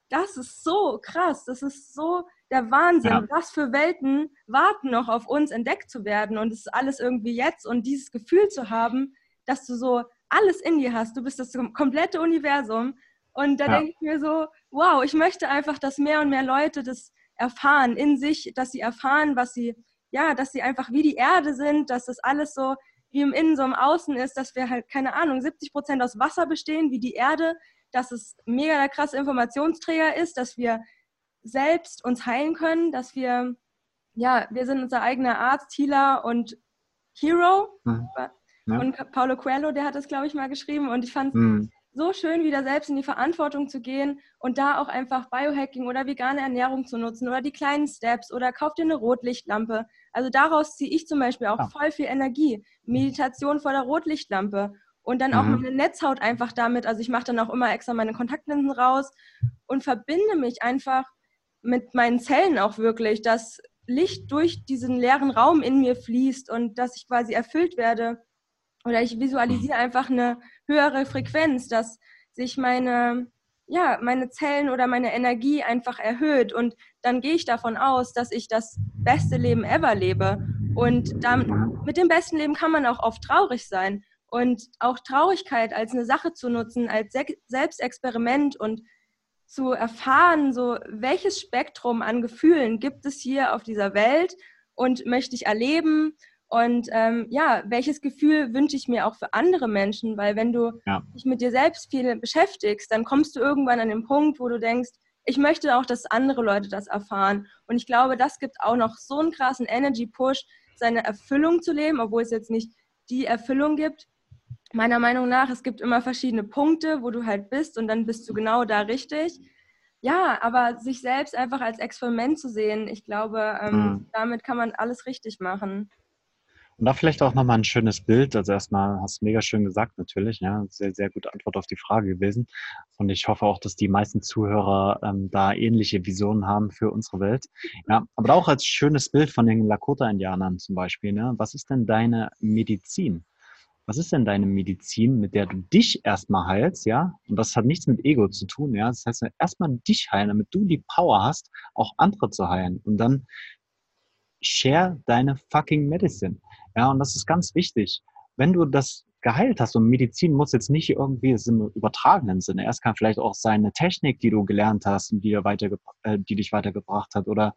das ist so krass, das ist so der Wahnsinn. Ja. Was für Welten warten noch auf uns entdeckt zu werden und es ist alles irgendwie jetzt und dieses Gefühl zu haben, dass du so alles in dir hast. Du bist das komplette Universum und da ja. denke ich mir so, wow, ich möchte einfach, dass mehr und mehr Leute das erfahren in sich, dass sie erfahren, was sie, ja, dass sie einfach wie die Erde sind, dass das alles so wie im Innen so im Außen ist, dass wir halt, keine Ahnung, 70 Prozent aus Wasser bestehen, wie die Erde, dass es mega der krasse Informationsträger ist, dass wir selbst uns heilen können, dass wir, ja, wir sind unser eigener Arzt, Healer und Hero. Mhm. Ja. Und Paulo Coelho, der hat das, glaube ich, mal geschrieben und ich fand mhm so schön, wieder selbst in die Verantwortung zu gehen und da auch einfach Biohacking oder vegane Ernährung zu nutzen oder die kleinen Steps oder kauf dir eine Rotlichtlampe. Also daraus ziehe ich zum Beispiel auch ja. voll viel Energie. Meditation vor der Rotlichtlampe und dann auch mhm. meine Netzhaut einfach damit. Also ich mache dann auch immer extra meine Kontaktlinsen raus und verbinde mich einfach mit meinen Zellen auch wirklich, dass Licht durch diesen leeren Raum in mir fließt und dass ich quasi erfüllt werde oder ich visualisiere einfach eine höhere Frequenz, dass sich meine, ja, meine Zellen oder meine Energie einfach erhöht. Und dann gehe ich davon aus, dass ich das beste Leben ever lebe. Und dann, mit dem besten Leben kann man auch oft traurig sein. Und auch Traurigkeit als eine Sache zu nutzen, als Selbstexperiment und zu erfahren, so welches Spektrum an Gefühlen gibt es hier auf dieser Welt und möchte ich erleben und ähm, ja, welches Gefühl wünsche ich mir auch für andere Menschen, weil wenn du ja. dich mit dir selbst viel beschäftigst, dann kommst du irgendwann an den Punkt, wo du denkst, ich möchte auch, dass andere Leute das erfahren. Und ich glaube, das gibt auch noch so einen krassen Energy-Push, seine Erfüllung zu leben, obwohl es jetzt nicht die Erfüllung gibt, meiner Meinung nach, es gibt immer verschiedene Punkte, wo du halt bist und dann bist du genau da richtig. Ja, aber sich selbst einfach als Experiment zu sehen, ich glaube, ähm, mhm. damit kann man alles richtig machen. Und da vielleicht auch nochmal ein schönes Bild. Also erstmal hast du mega schön gesagt natürlich, ja, sehr, sehr gute Antwort auf die Frage gewesen. Und ich hoffe auch, dass die meisten Zuhörer ähm, da ähnliche Visionen haben für unsere Welt. Ja, aber auch als schönes Bild von den Lakota-Indianern zum Beispiel. Ne? Was ist denn deine Medizin? was ist denn deine Medizin, mit der du dich erstmal heilst, ja? Und das hat nichts mit Ego zu tun, ja? Das heißt, erstmal dich heilen, damit du die Power hast, auch andere zu heilen. Und dann share deine fucking Medicine. Ja, und das ist ganz wichtig. Wenn du das geheilt hast. Und Medizin muss jetzt nicht irgendwie im übertragenen Sinne. Erst kann vielleicht auch sein eine Technik, die du gelernt hast und die, dir weiter, äh, die dich weitergebracht hat oder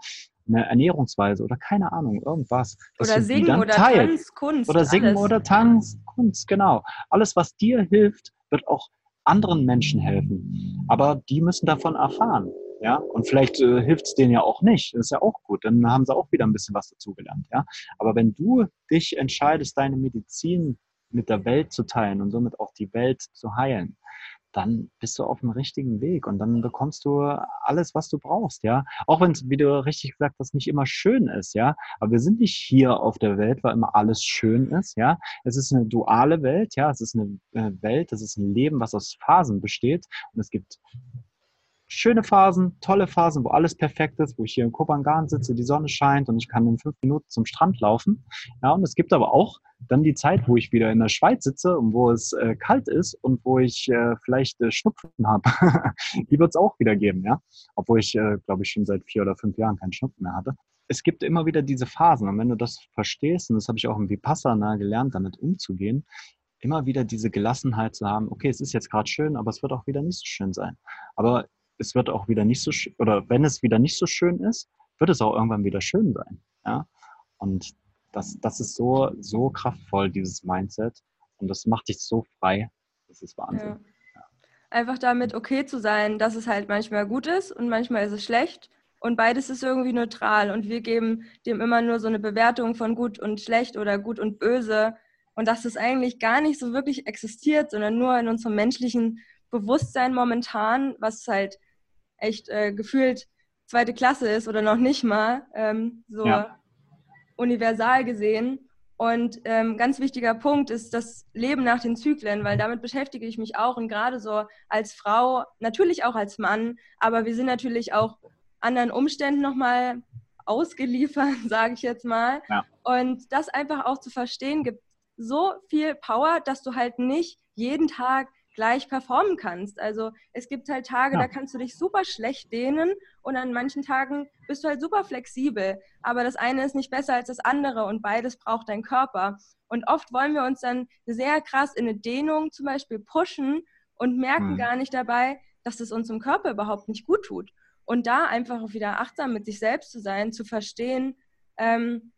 eine Ernährungsweise oder keine Ahnung, irgendwas. Oder Singen oder teilt. Tanz, Kunst. Oder Singen alles. oder Tanz, Kunst, genau. Alles, was dir hilft, wird auch anderen Menschen helfen. Aber die müssen davon erfahren. Ja, und vielleicht äh, hilft es denen ja auch nicht. Das ist ja auch gut. Dann haben sie auch wieder ein bisschen was dazugelernt. Ja, aber wenn du dich entscheidest, deine Medizin mit der Welt zu teilen und somit auch die Welt zu heilen, dann bist du auf dem richtigen Weg und dann bekommst du alles, was du brauchst, ja. Auch wenn es, wie du richtig gesagt hast, nicht immer schön ist, ja. Aber wir sind nicht hier auf der Welt, weil immer alles schön ist, ja. Es ist eine duale Welt, ja. Es ist eine äh, Welt, es ist ein Leben, was aus Phasen besteht und es gibt schöne Phasen, tolle Phasen, wo alles perfekt ist, wo ich hier in Kopangan sitze, die Sonne scheint und ich kann in fünf Minuten zum Strand laufen. Ja, und es gibt aber auch dann die Zeit, wo ich wieder in der Schweiz sitze und wo es äh, kalt ist und wo ich äh, vielleicht äh, Schnupfen habe. *laughs* die wird es auch wieder geben, ja. Obwohl ich, äh, glaube ich, schon seit vier oder fünf Jahren keinen Schnupfen mehr hatte. Es gibt immer wieder diese Phasen und wenn du das verstehst, und das habe ich auch im Vipassana gelernt, damit umzugehen, immer wieder diese Gelassenheit zu haben, okay, es ist jetzt gerade schön, aber es wird auch wieder nicht so schön sein. Aber es wird auch wieder nicht so, oder wenn es wieder nicht so schön ist, wird es auch irgendwann wieder schön sein. Ja? Und das, das ist so, so kraftvoll, dieses Mindset. Und das macht dich so frei. Das ist Wahnsinn. Ja. Einfach damit okay zu sein, dass es halt manchmal gut ist und manchmal ist es schlecht. Und beides ist irgendwie neutral. Und wir geben dem immer nur so eine Bewertung von gut und schlecht oder gut und böse. Und dass es eigentlich gar nicht so wirklich existiert, sondern nur in unserem menschlichen Bewusstsein momentan, was halt echt äh, gefühlt zweite Klasse ist oder noch nicht mal, ähm, so ja. universal gesehen. Und ähm, ganz wichtiger Punkt ist das Leben nach den Zyklen, weil damit beschäftige ich mich auch und gerade so als Frau, natürlich auch als Mann, aber wir sind natürlich auch anderen Umständen nochmal ausgeliefert, *laughs* sage ich jetzt mal. Ja. Und das einfach auch zu verstehen, gibt so viel Power, dass du halt nicht jeden Tag gleich performen kannst. Also es gibt halt Tage, ja. da kannst du dich super schlecht dehnen und an manchen Tagen bist du halt super flexibel. Aber das eine ist nicht besser als das andere und beides braucht dein Körper. Und oft wollen wir uns dann sehr krass in eine Dehnung zum Beispiel pushen und merken hm. gar nicht dabei, dass es unserem Körper überhaupt nicht gut tut. Und da einfach wieder achtsam mit sich selbst zu sein, zu verstehen, ähm,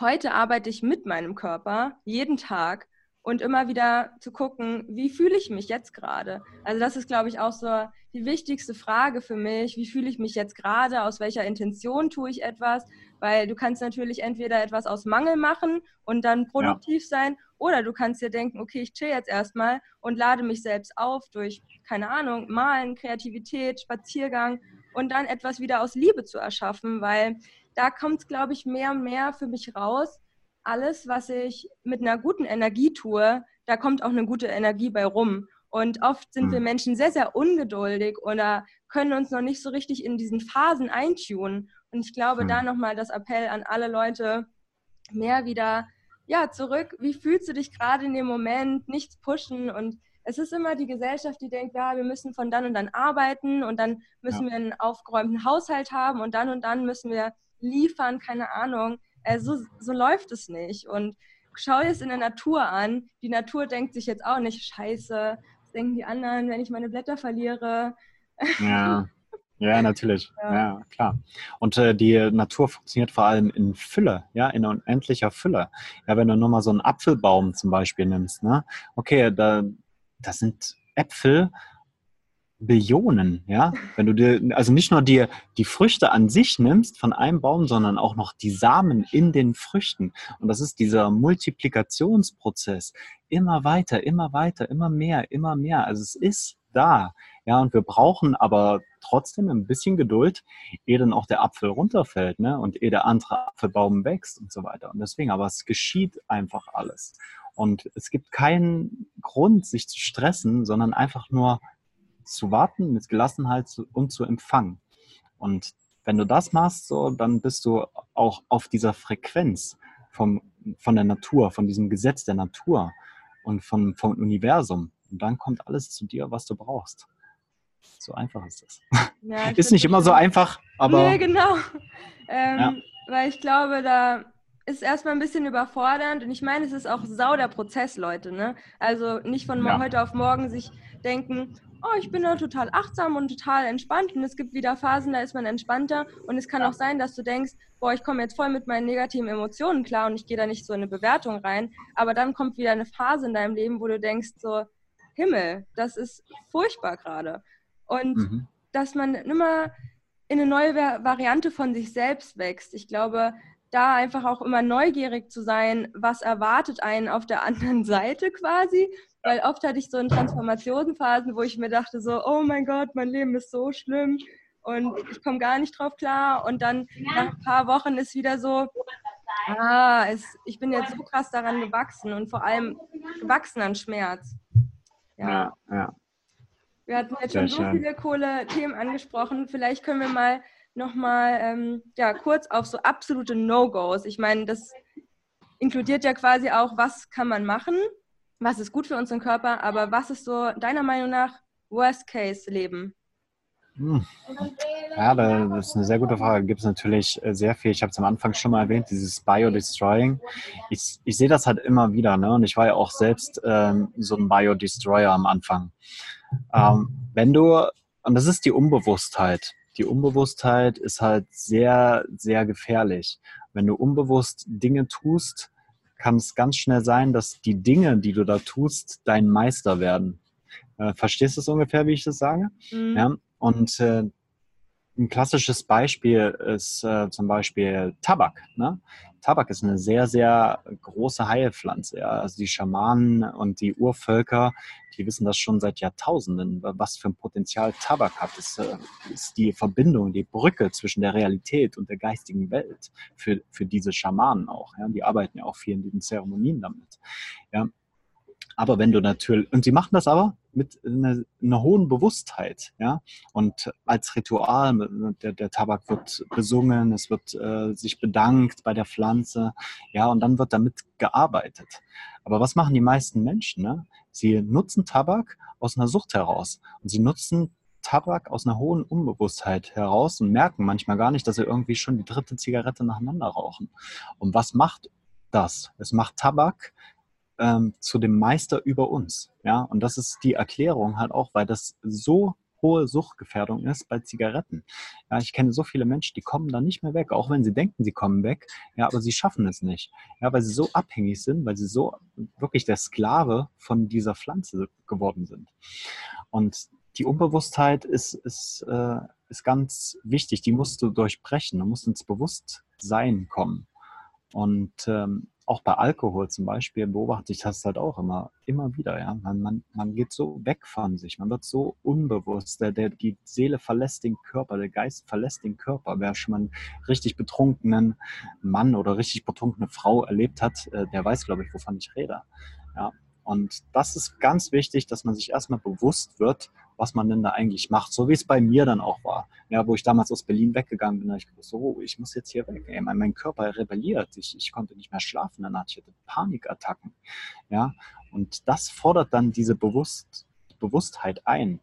heute arbeite ich mit meinem Körper jeden Tag und immer wieder zu gucken, wie fühle ich mich jetzt gerade? Also das ist, glaube ich, auch so die wichtigste Frage für mich. Wie fühle ich mich jetzt gerade? Aus welcher Intention tue ich etwas? Weil du kannst natürlich entweder etwas aus Mangel machen und dann produktiv ja. sein oder du kannst dir denken, okay, ich chill jetzt erstmal und lade mich selbst auf durch, keine Ahnung, Malen, Kreativität, Spaziergang und dann etwas wieder aus Liebe zu erschaffen, weil da kommt es, glaube ich, mehr und mehr für mich raus, alles, was ich mit einer guten Energie tue, da kommt auch eine gute Energie bei rum. Und oft sind wir hm. Menschen sehr, sehr ungeduldig oder können uns noch nicht so richtig in diesen Phasen eintunen. Und ich glaube, mhm. da nochmal das Appell an alle Leute, mehr wieder, ja, zurück. Wie fühlst du dich gerade in dem Moment? Nichts pushen und Es ist immer die Gesellschaft, die denkt, ja, wir müssen von dann und dann arbeiten und dann müssen ja. wir einen aufgeräumten Haushalt haben und dann und dann müssen wir liefern, keine Ahnung. Äh, so, so läuft es nicht. Und schau dir es in der Natur an. Die Natur denkt sich jetzt auch nicht, scheiße, was denken die anderen, wenn ich meine Blätter verliere? Ja. Ja, *laughs* natürlich. Ja, ja klar. Und äh, die Natur funktioniert vor allem in Fülle, ja, in unendlicher Fülle. Ja, wenn du nur mal so einen Apfelbaum zum Beispiel nimmst, ne? Okay, da, das sind Äpfel, Billionen, ja. Wenn du dir, also nicht nur die, die Früchte an sich nimmst von einem Baum, sondern auch noch die Samen in den Früchten. Und das ist dieser Multiplikationsprozess. Immer weiter, immer weiter, immer mehr, immer mehr. Also es ist da. Ja, und wir brauchen aber trotzdem ein bisschen Geduld, ehe dann auch der Apfel runterfällt, ne? Und ehe der andere Apfelbaum wächst und so weiter. Und deswegen, aber es geschieht einfach alles. Und es gibt keinen Grund, sich zu stressen, sondern einfach nur zu warten, mit Gelassenheit und zu empfangen. Und wenn du das machst, so, dann bist du auch auf dieser Frequenz vom, von der Natur, von diesem Gesetz der Natur und vom, vom Universum. Und dann kommt alles zu dir, was du brauchst. So einfach ist das. *laughs* Ja, ist nicht immer so einfach, aber. Nee, genau. *laughs* Ähm, ja. Weil ich glaube, da ist erstmal ein bisschen überfordernd und ich meine, es ist auch sau der Prozess, Leute. Ne? Also nicht von ja. heute auf morgen sich denken, oh, ich bin da total achtsam und total entspannt und es gibt wieder Phasen, da ist man entspannter und es kann auch sein, dass du denkst, boah, ich komme jetzt voll mit meinen negativen Emotionen klar und ich gehe da nicht so in eine Bewertung rein, aber dann kommt wieder eine Phase in deinem Leben, wo du denkst so, Himmel, das ist furchtbar gerade. Und mhm. dass man immer in eine neue Variante von sich selbst wächst. Ich glaube, da einfach auch immer neugierig zu sein, was erwartet einen auf der *laughs* anderen Seite quasi. Weil oft hatte ich so in Transformationsphasen, wo ich mir dachte so, oh mein Gott, mein Leben ist so schlimm und ich komme gar nicht drauf klar. Und dann nach ein paar Wochen ist wieder so, ah, es, ich bin jetzt so krass daran gewachsen und vor allem gewachsen an Schmerz. Ja, ja. ja. Wir hatten jetzt schon so viele coole Themen angesprochen. Vielleicht können wir mal nochmal ähm, ja, kurz auf so absolute No-Gos. Ich meine, das inkludiert ja quasi auch, was kann man machen, was ist gut für unseren Körper, aber was ist so deiner Meinung nach Worst-Case-Leben? Hm. Ja, das ist eine sehr gute Frage. Gibt es natürlich äh, sehr viel. Ich habe es am Anfang schon mal erwähnt, dieses Bio-Destroying. Ich, ich sehe das halt immer wieder. Ne? Und ich war ja auch selbst ähm, so ein Bio-Destroyer am Anfang. Ähm, wenn du, und das ist die Unbewusstheit. Die Unbewusstheit ist halt sehr, sehr gefährlich. Wenn du unbewusst Dinge tust, kann es ganz schnell sein, dass die Dinge, die du da tust, dein Meister werden. Äh, verstehst du es ungefähr, wie ich das sage? Mhm. Ja? Und äh, ein klassisches Beispiel ist äh, zum Beispiel Tabak. Ne? Tabak ist eine sehr, sehr große Heilpflanze. Ja? Also die Schamanen und die Urvölker, die wissen das schon seit Jahrtausenden, was für ein Potenzial Tabak hat. Das äh, ist die Verbindung, die Brücke zwischen der Realität und der geistigen Welt für, für diese Schamanen auch. Ja? Die arbeiten ja auch viel in diesen Zeremonien damit. Ja? Aber wenn du natürlich, und sie machen das aber mit einer, einer hohen Bewusstheit, ja, und als Ritual, der, der Tabak wird besungen, es wird äh, sich bedankt bei der Pflanze, ja, und dann wird damit gearbeitet. Aber was machen die meisten Menschen? Ne? Sie nutzen Tabak aus einer Sucht heraus und sie nutzen Tabak aus einer hohen Unbewusstheit heraus und merken manchmal gar nicht, dass sie irgendwie schon die dritte Zigarette nacheinander rauchen. Und was macht das? Es macht Tabak ähm, zu dem Meister über uns. Ja, und das ist die Erklärung halt auch, weil das so hohe Suchtgefährdung ist bei Zigaretten. Ja, ich kenne so viele Menschen, die kommen da nicht mehr weg, auch wenn sie denken, sie kommen weg, ja, aber sie schaffen es nicht. Ja, weil sie so abhängig sind, weil sie so wirklich der Sklave von dieser Pflanze geworden sind. Und die Unbewusstheit ist, ist, äh, ist ganz wichtig, die musst du durchbrechen, du musst ins Bewusstsein kommen. Und ähm, auch bei Alkohol zum Beispiel beobachte ich das halt auch immer, immer wieder. Ja? Man, man, man geht so weg von sich, man wird so unbewusst. Der, der, die Seele verlässt den Körper, der Geist verlässt den Körper. Wer schon mal einen richtig betrunkenen Mann oder richtig betrunkene Frau erlebt hat, äh, der weiß, glaube ich, wovon ich rede. Ja? Und das ist ganz wichtig, dass man sich erstmal bewusst wird, was man denn da eigentlich macht. So wie es bei mir dann auch war. Ja, wo ich damals aus Berlin weggegangen bin, da ich gewusst, oh, ich muss jetzt hier weg. Ey, mein, mein Körper rebelliert. Ich, ich konnte nicht mehr schlafen. Dann hatte ich Panikattacken. Ja, und das fordert dann diese Bewusst, Bewusstheit ein.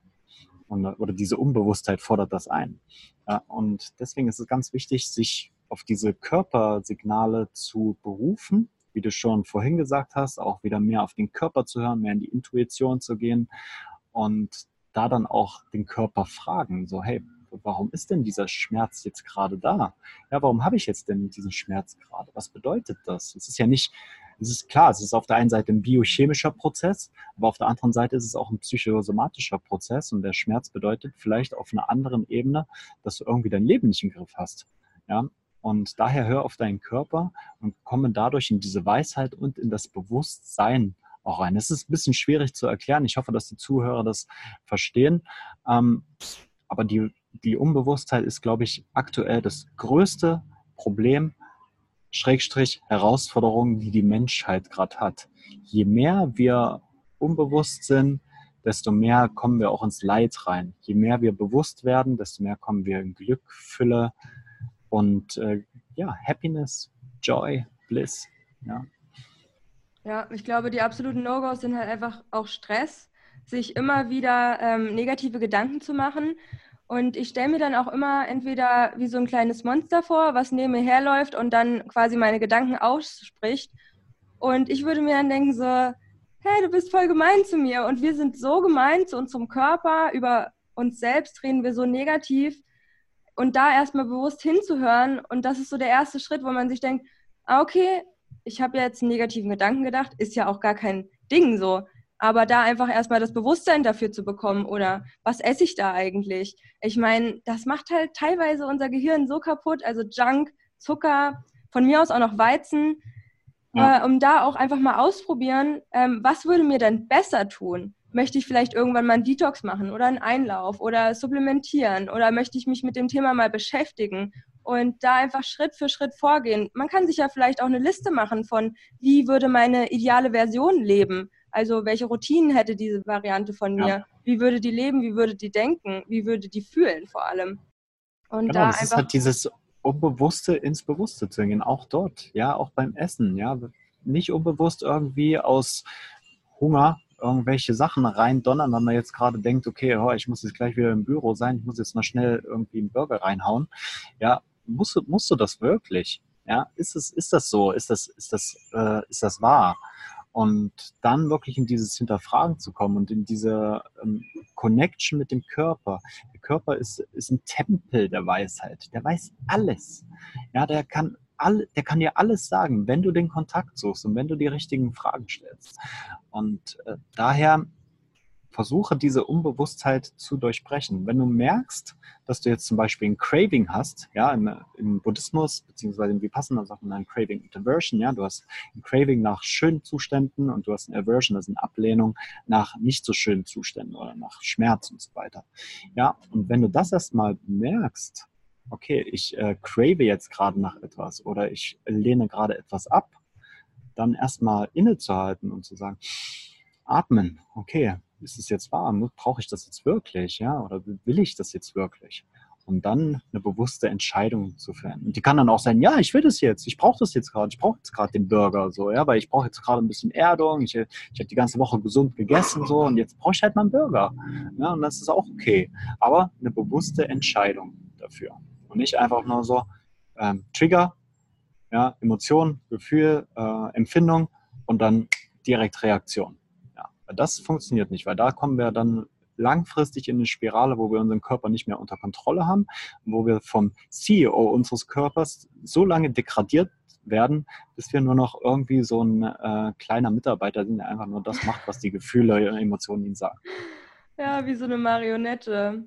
Und, oder diese Unbewusstheit fordert das ein. Ja, und deswegen ist es ganz wichtig, sich auf diese Körpersignale zu berufen, wie du schon vorhin gesagt hast, auch wieder mehr auf den Körper zu hören, mehr in die Intuition zu gehen und da dann auch den Körper fragen, so hey, warum ist denn dieser Schmerz jetzt gerade da? Ja, warum habe ich jetzt denn diesen Schmerz gerade? Was bedeutet das? Es ist ja nicht, es ist klar, es ist auf der einen Seite ein biochemischer Prozess, aber auf der anderen Seite ist es auch ein psychosomatischer Prozess und der Schmerz bedeutet vielleicht auf einer anderen Ebene, dass du irgendwie dein Leben nicht im Griff hast. Ja, und daher hör auf deinen Körper und komme dadurch in diese Weisheit und in das Bewusstsein auch rein. Es ist ein bisschen schwierig zu erklären. Ich hoffe, dass die Zuhörer das verstehen. Ähm, aber die, die Unbewusstheit ist, glaube ich, aktuell das größte Problem, Schrägstrich Herausforderung, die die Menschheit gerade hat. Je mehr wir unbewusst sind, desto mehr kommen wir auch ins Leid rein. Je mehr wir bewusst werden, desto mehr kommen wir in Glück, Fülle, und äh, ja, Happiness, Joy, Bliss. Ja. Ja, ich glaube, die absoluten No-Gos sind halt einfach auch Stress, sich immer wieder ähm, negative Gedanken zu machen. Und ich stelle mir dann auch immer entweder wie so ein kleines Monster vor, was neben mir herläuft und dann quasi meine Gedanken ausspricht. Und ich würde mir dann denken so, hey, du bist voll gemein zu mir und wir sind so gemein zu unserem Körper, über uns selbst reden wir so negativ und da erstmal bewusst hinzuhören. Und das ist so der erste Schritt, wo man sich denkt, ah, okay, ich habe jetzt einen negativen Gedanken gedacht, ist ja auch gar kein Ding so. Aber da einfach erstmal das Bewusstsein dafür zu bekommen oder was esse ich da eigentlich? Ich meine, das macht halt teilweise unser Gehirn so kaputt, also Junk, Zucker, von mir aus auch noch Weizen, ja. äh, um da auch einfach mal ausprobieren, ähm, was würde mir denn besser tun? möchte ich vielleicht irgendwann mal einen Detox machen oder einen Einlauf oder supplementieren oder möchte ich mich mit dem Thema mal beschäftigen und da einfach Schritt für Schritt vorgehen. Man kann sich ja vielleicht auch eine Liste machen von, wie würde meine ideale Version leben? Also welche Routinen hätte diese Variante von mir? Ja. Wie würde die leben? Wie würde die denken? Wie würde die fühlen vor allem? Und genau, da das ist halt dieses Unbewusste ins Bewusste zu gehen, auch dort, ja, auch beim Essen, ja, nicht unbewusst irgendwie aus Hunger irgendwelche Sachen reindonnern, wenn man jetzt gerade denkt, okay, oh, ich muss jetzt gleich wieder im Büro sein, ich muss jetzt noch schnell irgendwie einen Burger reinhauen. Ja, musst du, musst du das wirklich? Ja, ist es, ist das so? Ist das, ist das, äh, ist das wahr? Und dann wirklich in dieses Hinterfragen zu kommen und in diese ähm, Connection mit dem Körper. Der Körper ist, ist ein Tempel der Weisheit. Der weiß alles. Ja, der kann all, der kann dir alles sagen, wenn du den Kontakt suchst und wenn du die richtigen Fragen stellst. Und äh, daher versuche diese Unbewusstheit zu durchbrechen. Wenn du merkst, dass du jetzt zum Beispiel ein Craving hast, ja, im, im Buddhismus beziehungsweise im Vipassana sagt man ein Craving und Aversion, ja, du hast ein Craving nach schönen Zuständen und du hast eine Aversion, das ist eine Ablehnung nach nicht so schönen Zuständen oder nach Schmerz und so weiter. Ja, und wenn du das erstmal merkst, okay, ich äh, crave jetzt gerade nach etwas oder ich lehne gerade etwas ab, dann erstmal innezuhalten und zu sagen, atmen, okay, ist es jetzt wahr? Brauche ich das jetzt wirklich? Ja? Oder will ich das jetzt wirklich? Und dann eine bewusste Entscheidung zu fällen. Und die kann dann auch sein, ja, ich will das jetzt, ich brauche das jetzt gerade, ich brauche jetzt gerade den Burger, so, ja, weil ich brauche jetzt gerade ein bisschen Erdung, ich, ich habe die ganze Woche gesund gegessen, so, und jetzt brauche ich halt mal einen Burger. Ja, und das ist auch okay. Aber eine bewusste Entscheidung dafür. Und nicht einfach nur so ähm, Trigger, ja, Emotion, Gefühl, äh, Empfindung und dann direkt Reaktion. Das funktioniert nicht, weil da kommen wir dann langfristig in eine Spirale, wo wir unseren Körper nicht mehr unter Kontrolle haben, wo wir vom CEO unseres Körpers so lange degradiert werden, bis wir nur noch irgendwie so ein äh, kleiner Mitarbeiter sind, der einfach nur das macht, was die Gefühle, und Emotionen ihm sagen. Ja, wie so eine Marionette.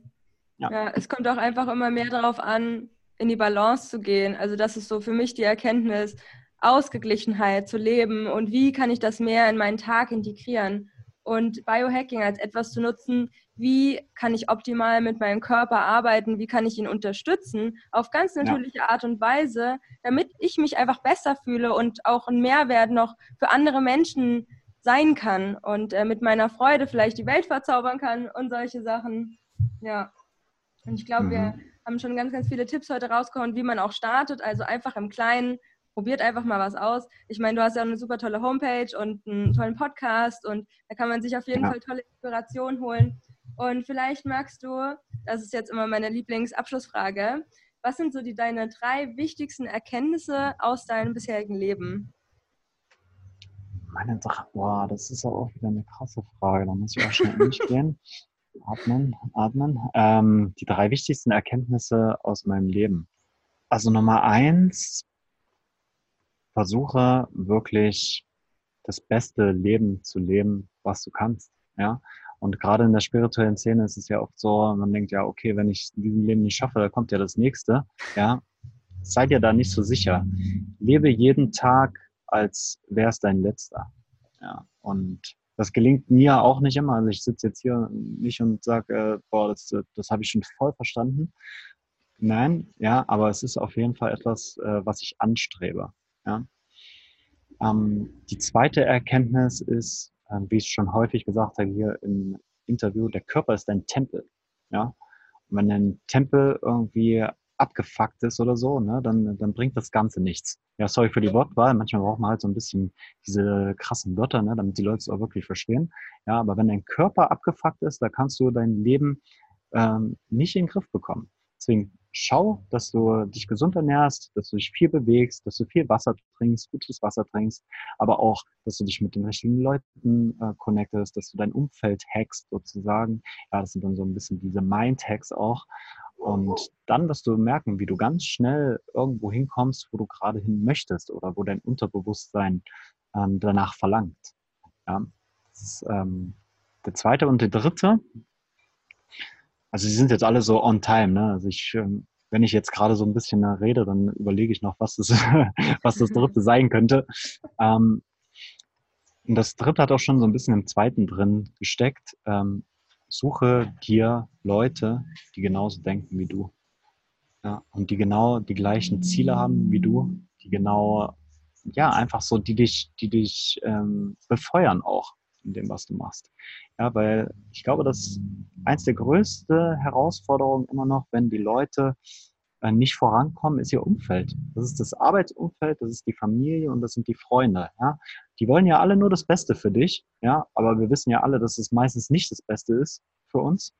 Ja. ja. es kommt auch einfach immer mehr darauf an, in die Balance zu gehen. Also das ist so für mich die Erkenntnis, Ausgeglichenheit zu leben und wie kann ich das mehr in meinen Tag integrieren und Biohacking als etwas zu nutzen, wie kann ich optimal mit meinem Körper arbeiten, wie kann ich ihn unterstützen, auf ganz natürliche ja. Art und Weise, damit ich mich einfach besser fühle und auch einen Mehrwert noch für andere Menschen sein kann und äh, mit meiner Freude vielleicht die Welt verzaubern kann und solche Sachen. Ja. Und ich glaube, mhm. wir haben schon ganz, ganz viele Tipps heute rausgehauen, wie man auch startet. Also einfach im Kleinen, probiert einfach mal was aus. Ich meine, du hast ja auch eine super tolle Homepage und einen tollen Podcast und da kann man sich auf jeden ja. Fall tolle Inspiration holen. Und vielleicht magst du, das ist jetzt immer meine Lieblingsabschlussfrage, was sind so die deine drei wichtigsten Erkenntnisse aus deinem bisherigen Leben? Meine drei, boah, das ist auch wieder eine krasse Frage. Da muss ich auch schnell *laughs* in mich gehen. Atmen, atmen. Ähm, die drei wichtigsten Erkenntnisse aus meinem Leben. Also Nummer eins, versuche wirklich das beste Leben zu leben, was du kannst. Ja. Und gerade in der spirituellen Szene ist es ja oft so, man denkt ja, okay, wenn ich in Leben nicht schaffe, da kommt ja das nächste. Ja. Seid ihr da nicht so sicher. Lebe jeden Tag, als wäre es dein letzter. Ja. Und das gelingt mir auch nicht immer. Also ich sitze jetzt hier nicht und sage, äh, boah, das, das habe ich schon voll verstanden. Nein, ja, aber es ist auf jeden Fall etwas, äh, was ich anstrebe. Ja. Ähm, die zweite Erkenntnis ist, äh, wie ich schon häufig gesagt habe hier im Interview, der Körper ist ein Tempel. Ja. Und wenn ein Tempel irgendwie abgefuckt ist oder so, ne, dann, dann bringt das Ganze nichts. Ja, sorry für die Wortwahl. Manchmal braucht man halt so ein bisschen diese krassen Wörter, ne, damit die Leute es auch wirklich verstehen. Ja, aber wenn dein Körper abgefuckt ist, da kannst du dein Leben ähm, nicht in den Griff bekommen. Deswegen schau, dass du dich gesund ernährst, dass du dich viel bewegst, dass du viel Wasser trinkst, gutes Wasser trinkst, aber auch, dass du dich mit den richtigen Leuten äh, connectest, dass du dein Umfeld hackst sozusagen. Ja, das sind dann so ein bisschen diese Mind-Hacks auch. Und dann wirst du merken, wie du ganz schnell irgendwo hinkommst, wo du gerade hin möchtest oder wo dein Unterbewusstsein ähm, danach verlangt. Ja, das ist ähm, der zweite und der dritte. Also sie sind jetzt alle so on time. Ne? Also ich, ähm, wenn ich jetzt gerade so ein bisschen rede, dann überlege ich noch, was das, *laughs* was das *laughs* dritte sein könnte. Ähm, und das dritte hat auch schon so ein bisschen im zweiten drin gesteckt. Ähm, suche dir Leute, die genauso denken wie du. Ja, und die genau die gleichen Ziele haben wie du, die genau, ja, einfach so, die dich, die dich ähm, befeuern auch in dem, was du machst. Ja, weil ich glaube, dass eins der größten Herausforderungen immer noch, wenn die Leute äh, nicht vorankommen, ist ihr Umfeld. Das ist das Arbeitsumfeld, das ist die Familie und das sind die Freunde. Ja? Die wollen ja alle nur das Beste für dich, ja, aber wir wissen ja alle, dass es meistens nicht das Beste ist für uns.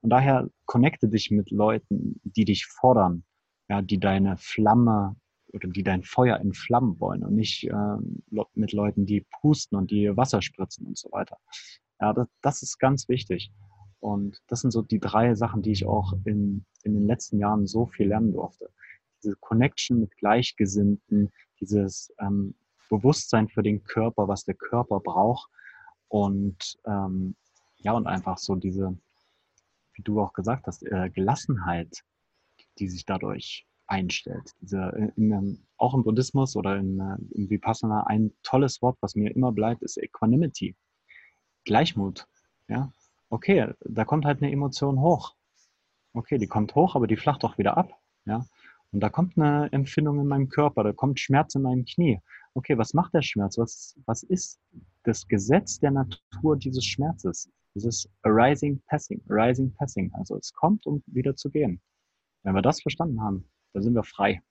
Und daher connecte dich mit Leuten, die dich fordern, ja, die deine Flamme oder die dein Feuer entflammen wollen und nicht äh, mit Leuten, die pusten und die Wasser spritzen und so weiter. Ja, das, das ist ganz wichtig. Und das sind so die drei Sachen, die ich auch in, in den letzten Jahren so viel lernen durfte. Diese Connection mit Gleichgesinnten, dieses ähm, Bewusstsein für den Körper, was der Körper braucht. Und ähm, ja, und einfach so diese, wie du auch gesagt hast, äh, Gelassenheit, die sich dadurch einstellt. Diese, äh, in, auch im Buddhismus oder in, äh, im Vipassana ein tolles Wort, was mir immer bleibt, ist Equanimity. Gleichmut. Ja, okay, da kommt halt eine Emotion hoch. Okay, die kommt hoch, aber die flacht auch wieder ab. Ja? Und da kommt eine Empfindung in meinem Körper, da kommt Schmerz in meinem Knie. Okay, was macht der Schmerz? Was, was ist das Gesetz der Natur dieses Schmerzes? Dieses arising, passing, arising, passing. Also es kommt, um wieder zu gehen. Wenn wir das verstanden haben, dann sind wir frei.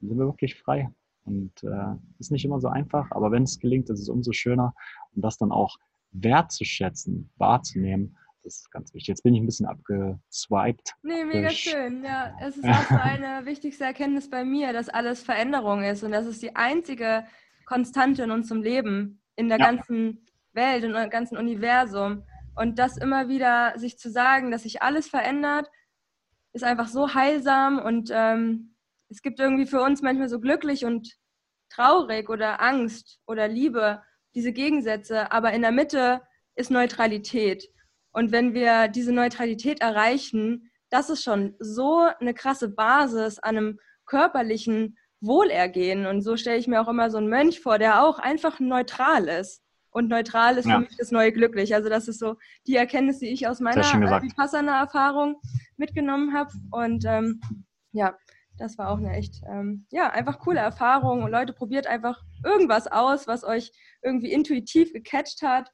Dann sind wir wirklich frei. Und äh, ist nicht immer so einfach, aber wenn es gelingt, ist es umso schöner. Und das dann auch wertzuschätzen, wahrzunehmen. Das ist ganz wichtig. Jetzt bin ich ein bisschen abgeswiped. Nee, mega schön. Ja, es ist auch so *laughs* eine wichtigste Erkenntnis bei mir, dass alles Veränderung ist und das ist die einzige Konstante in unserem Leben, in der ja. ganzen Welt, in im ganzen Universum. Und das immer wieder sich zu sagen, dass sich alles verändert, ist einfach so heilsam und ähm, es gibt irgendwie für uns manchmal so glücklich und traurig oder Angst oder Liebe diese Gegensätze, aber in der Mitte ist Neutralität. Und wenn wir diese Neutralität erreichen, das ist schon so eine krasse Basis an einem körperlichen Wohlergehen. Und so stelle ich mir auch immer so einen Mönch vor, der auch einfach neutral ist. Und neutral ist ja. für mich das neue Glücklich. Also das ist so die Erkenntnis, die ich aus meiner Vipassana-Erfahrung mitgenommen habe. Und ähm, ja, das war auch eine echt, ähm, ja, einfach coole Erfahrung. Und Leute, probiert einfach irgendwas aus, was euch irgendwie intuitiv gecatcht hat.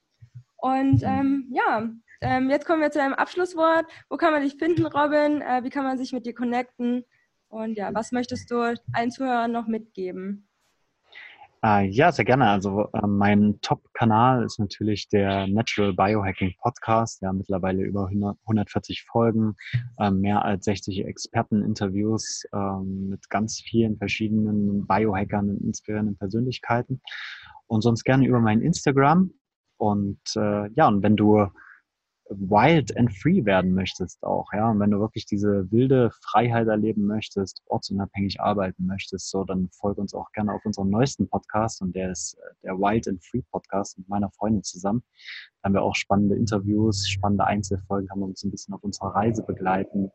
Und ähm, ja, ähm, jetzt kommen wir zu einem Abschlusswort. Wo kann man dich finden, Robin? Äh, wie kann man sich mit dir connecten? Und ja, was möchtest du allen Zuhörern noch mitgeben? Äh, ja, sehr gerne. Also äh, mein Top-Kanal ist natürlich der Natural Biohacking Podcast. Ja, mittlerweile über 100, 140 Folgen, äh, mehr als 60 Experteninterviews ähm, mit ganz vielen verschiedenen Biohackern und inspirierenden Persönlichkeiten. Und sonst gerne über mein Instagram. Und äh, ja, und wenn du wild and free werden möchtest auch, ja, und wenn du wirklich diese wilde Freiheit erleben möchtest, ortsunabhängig arbeiten möchtest, so, dann folge uns auch gerne auf unserem neuesten Podcast und der ist äh, der Wild and Free Podcast mit meiner Freundin zusammen. Da haben wir auch spannende Interviews, spannende Einzelfolgen, kann man uns ein bisschen auf unserer Reise begleiten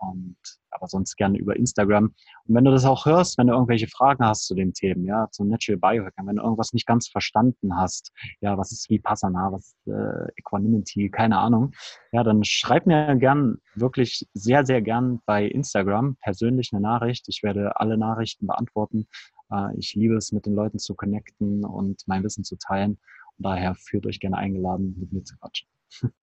und aber sonst gerne über Instagram. Und wenn du das auch hörst, wenn du irgendwelche Fragen hast zu den Themen, ja, zum Natural Biohacker, wenn du irgendwas nicht ganz verstanden hast, ja, was ist Vipassana, was ist äh, Equanimity, keine Ahnung, ja, dann schreib mir gern, wirklich sehr, sehr gern bei Instagram persönlich eine Nachricht. Ich werde alle Nachrichten beantworten. Äh, ich liebe es, mit den Leuten zu connecten und mein Wissen zu teilen. Und daher führt euch gerne eingeladen, mit mir zu quatschen. *laughs*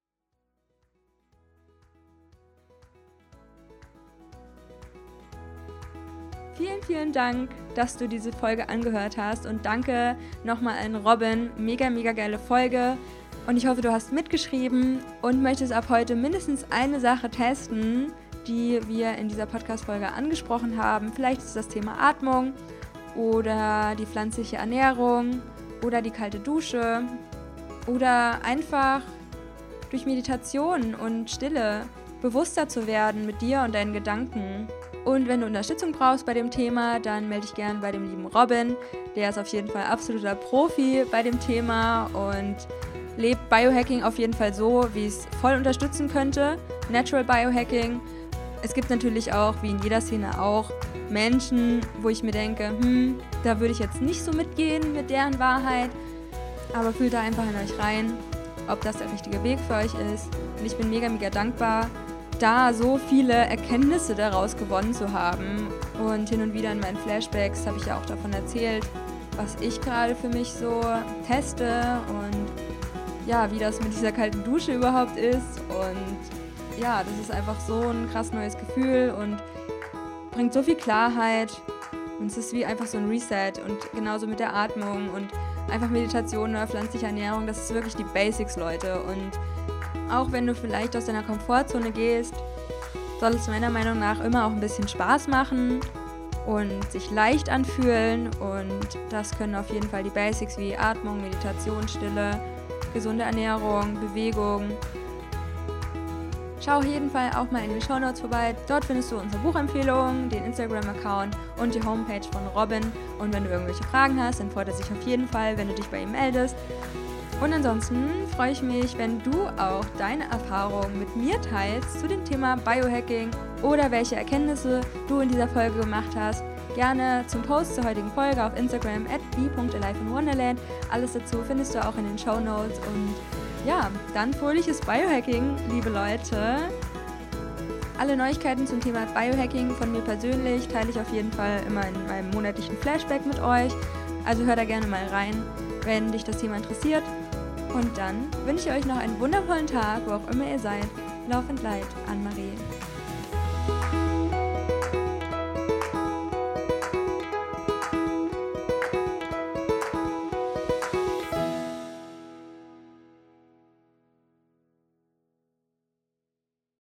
Vielen, vielen Dank, dass du diese Folge angehört hast und danke nochmal an Robin. Mega, mega geile Folge. Und ich hoffe, du hast mitgeschrieben und möchtest ab heute mindestens eine Sache testen, die wir in dieser Podcast-Folge angesprochen haben. Vielleicht ist das Thema Atmung oder die pflanzliche Ernährung oder die kalte Dusche oder einfach durch Meditation und Stille bewusster zu werden mit dir und deinen Gedanken. Und wenn du Unterstützung brauchst bei dem Thema, dann melde dich gerne bei dem lieben Robin. Der ist auf jeden Fall absoluter Profi bei dem Thema und lebt Biohacking auf jeden Fall so, wie es voll unterstützen könnte. Natural Biohacking. Es gibt natürlich auch, wie in jeder Szene auch, Menschen, wo ich mir denke, hm, da würde ich jetzt nicht so mitgehen mit deren Wahrheit. Aber fühlt da einfach in euch rein, ob das der richtige Weg für euch ist. Und ich bin mega, mega dankbar, da so viele Erkenntnisse daraus gewonnen zu haben. Und hin und wieder in meinen Flashbacks habe ich ja auch davon erzählt, was ich gerade für mich so teste und ja, wie das mit dieser kalten Dusche überhaupt ist. Und ja, das ist einfach so ein krass neues Gefühl und bringt so viel Klarheit. Und es ist wie einfach so ein Reset und genauso mit der Atmung und einfach Meditation oder pflanzliche Ernährung, das ist wirklich die Basics, Leute. Und auch wenn du vielleicht aus deiner Komfortzone gehst, soll es meiner Meinung nach immer auch ein bisschen Spaß machen und sich leicht anfühlen. Und das können auf jeden Fall die Basics wie Atmung, Meditation, Stille, gesunde Ernährung, Bewegung. Schau auf jeden Fall auch mal in den Show Notes vorbei. Dort findest du unsere Buchempfehlungen, den Instagram-Account und die Homepage von Robin. Und wenn du irgendwelche Fragen hast, dann freut er sich auf jeden Fall, wenn du dich bei ihm meldest. Und ansonsten freue ich mich, wenn du auch deine Erfahrungen mit mir teilst zu dem Thema Biohacking oder welche Erkenntnisse du in dieser Folge gemacht hast. Gerne zum Post zur heutigen Folge auf Instagram at b.aliveinwonderland. Alles dazu findest du auch in den Show Notes. Und ja, dann fröhliches Biohacking, liebe Leute. Alle Neuigkeiten zum Thema Biohacking von mir persönlich teile ich auf jeden Fall immer in meinem monatlichen Flashback mit euch. Also hör da gerne mal rein, wenn dich das Thema interessiert. Und dann wünsche ich euch noch einen wundervollen Tag, wo auch immer ihr seid. Laufend Leid, Anne-Marie.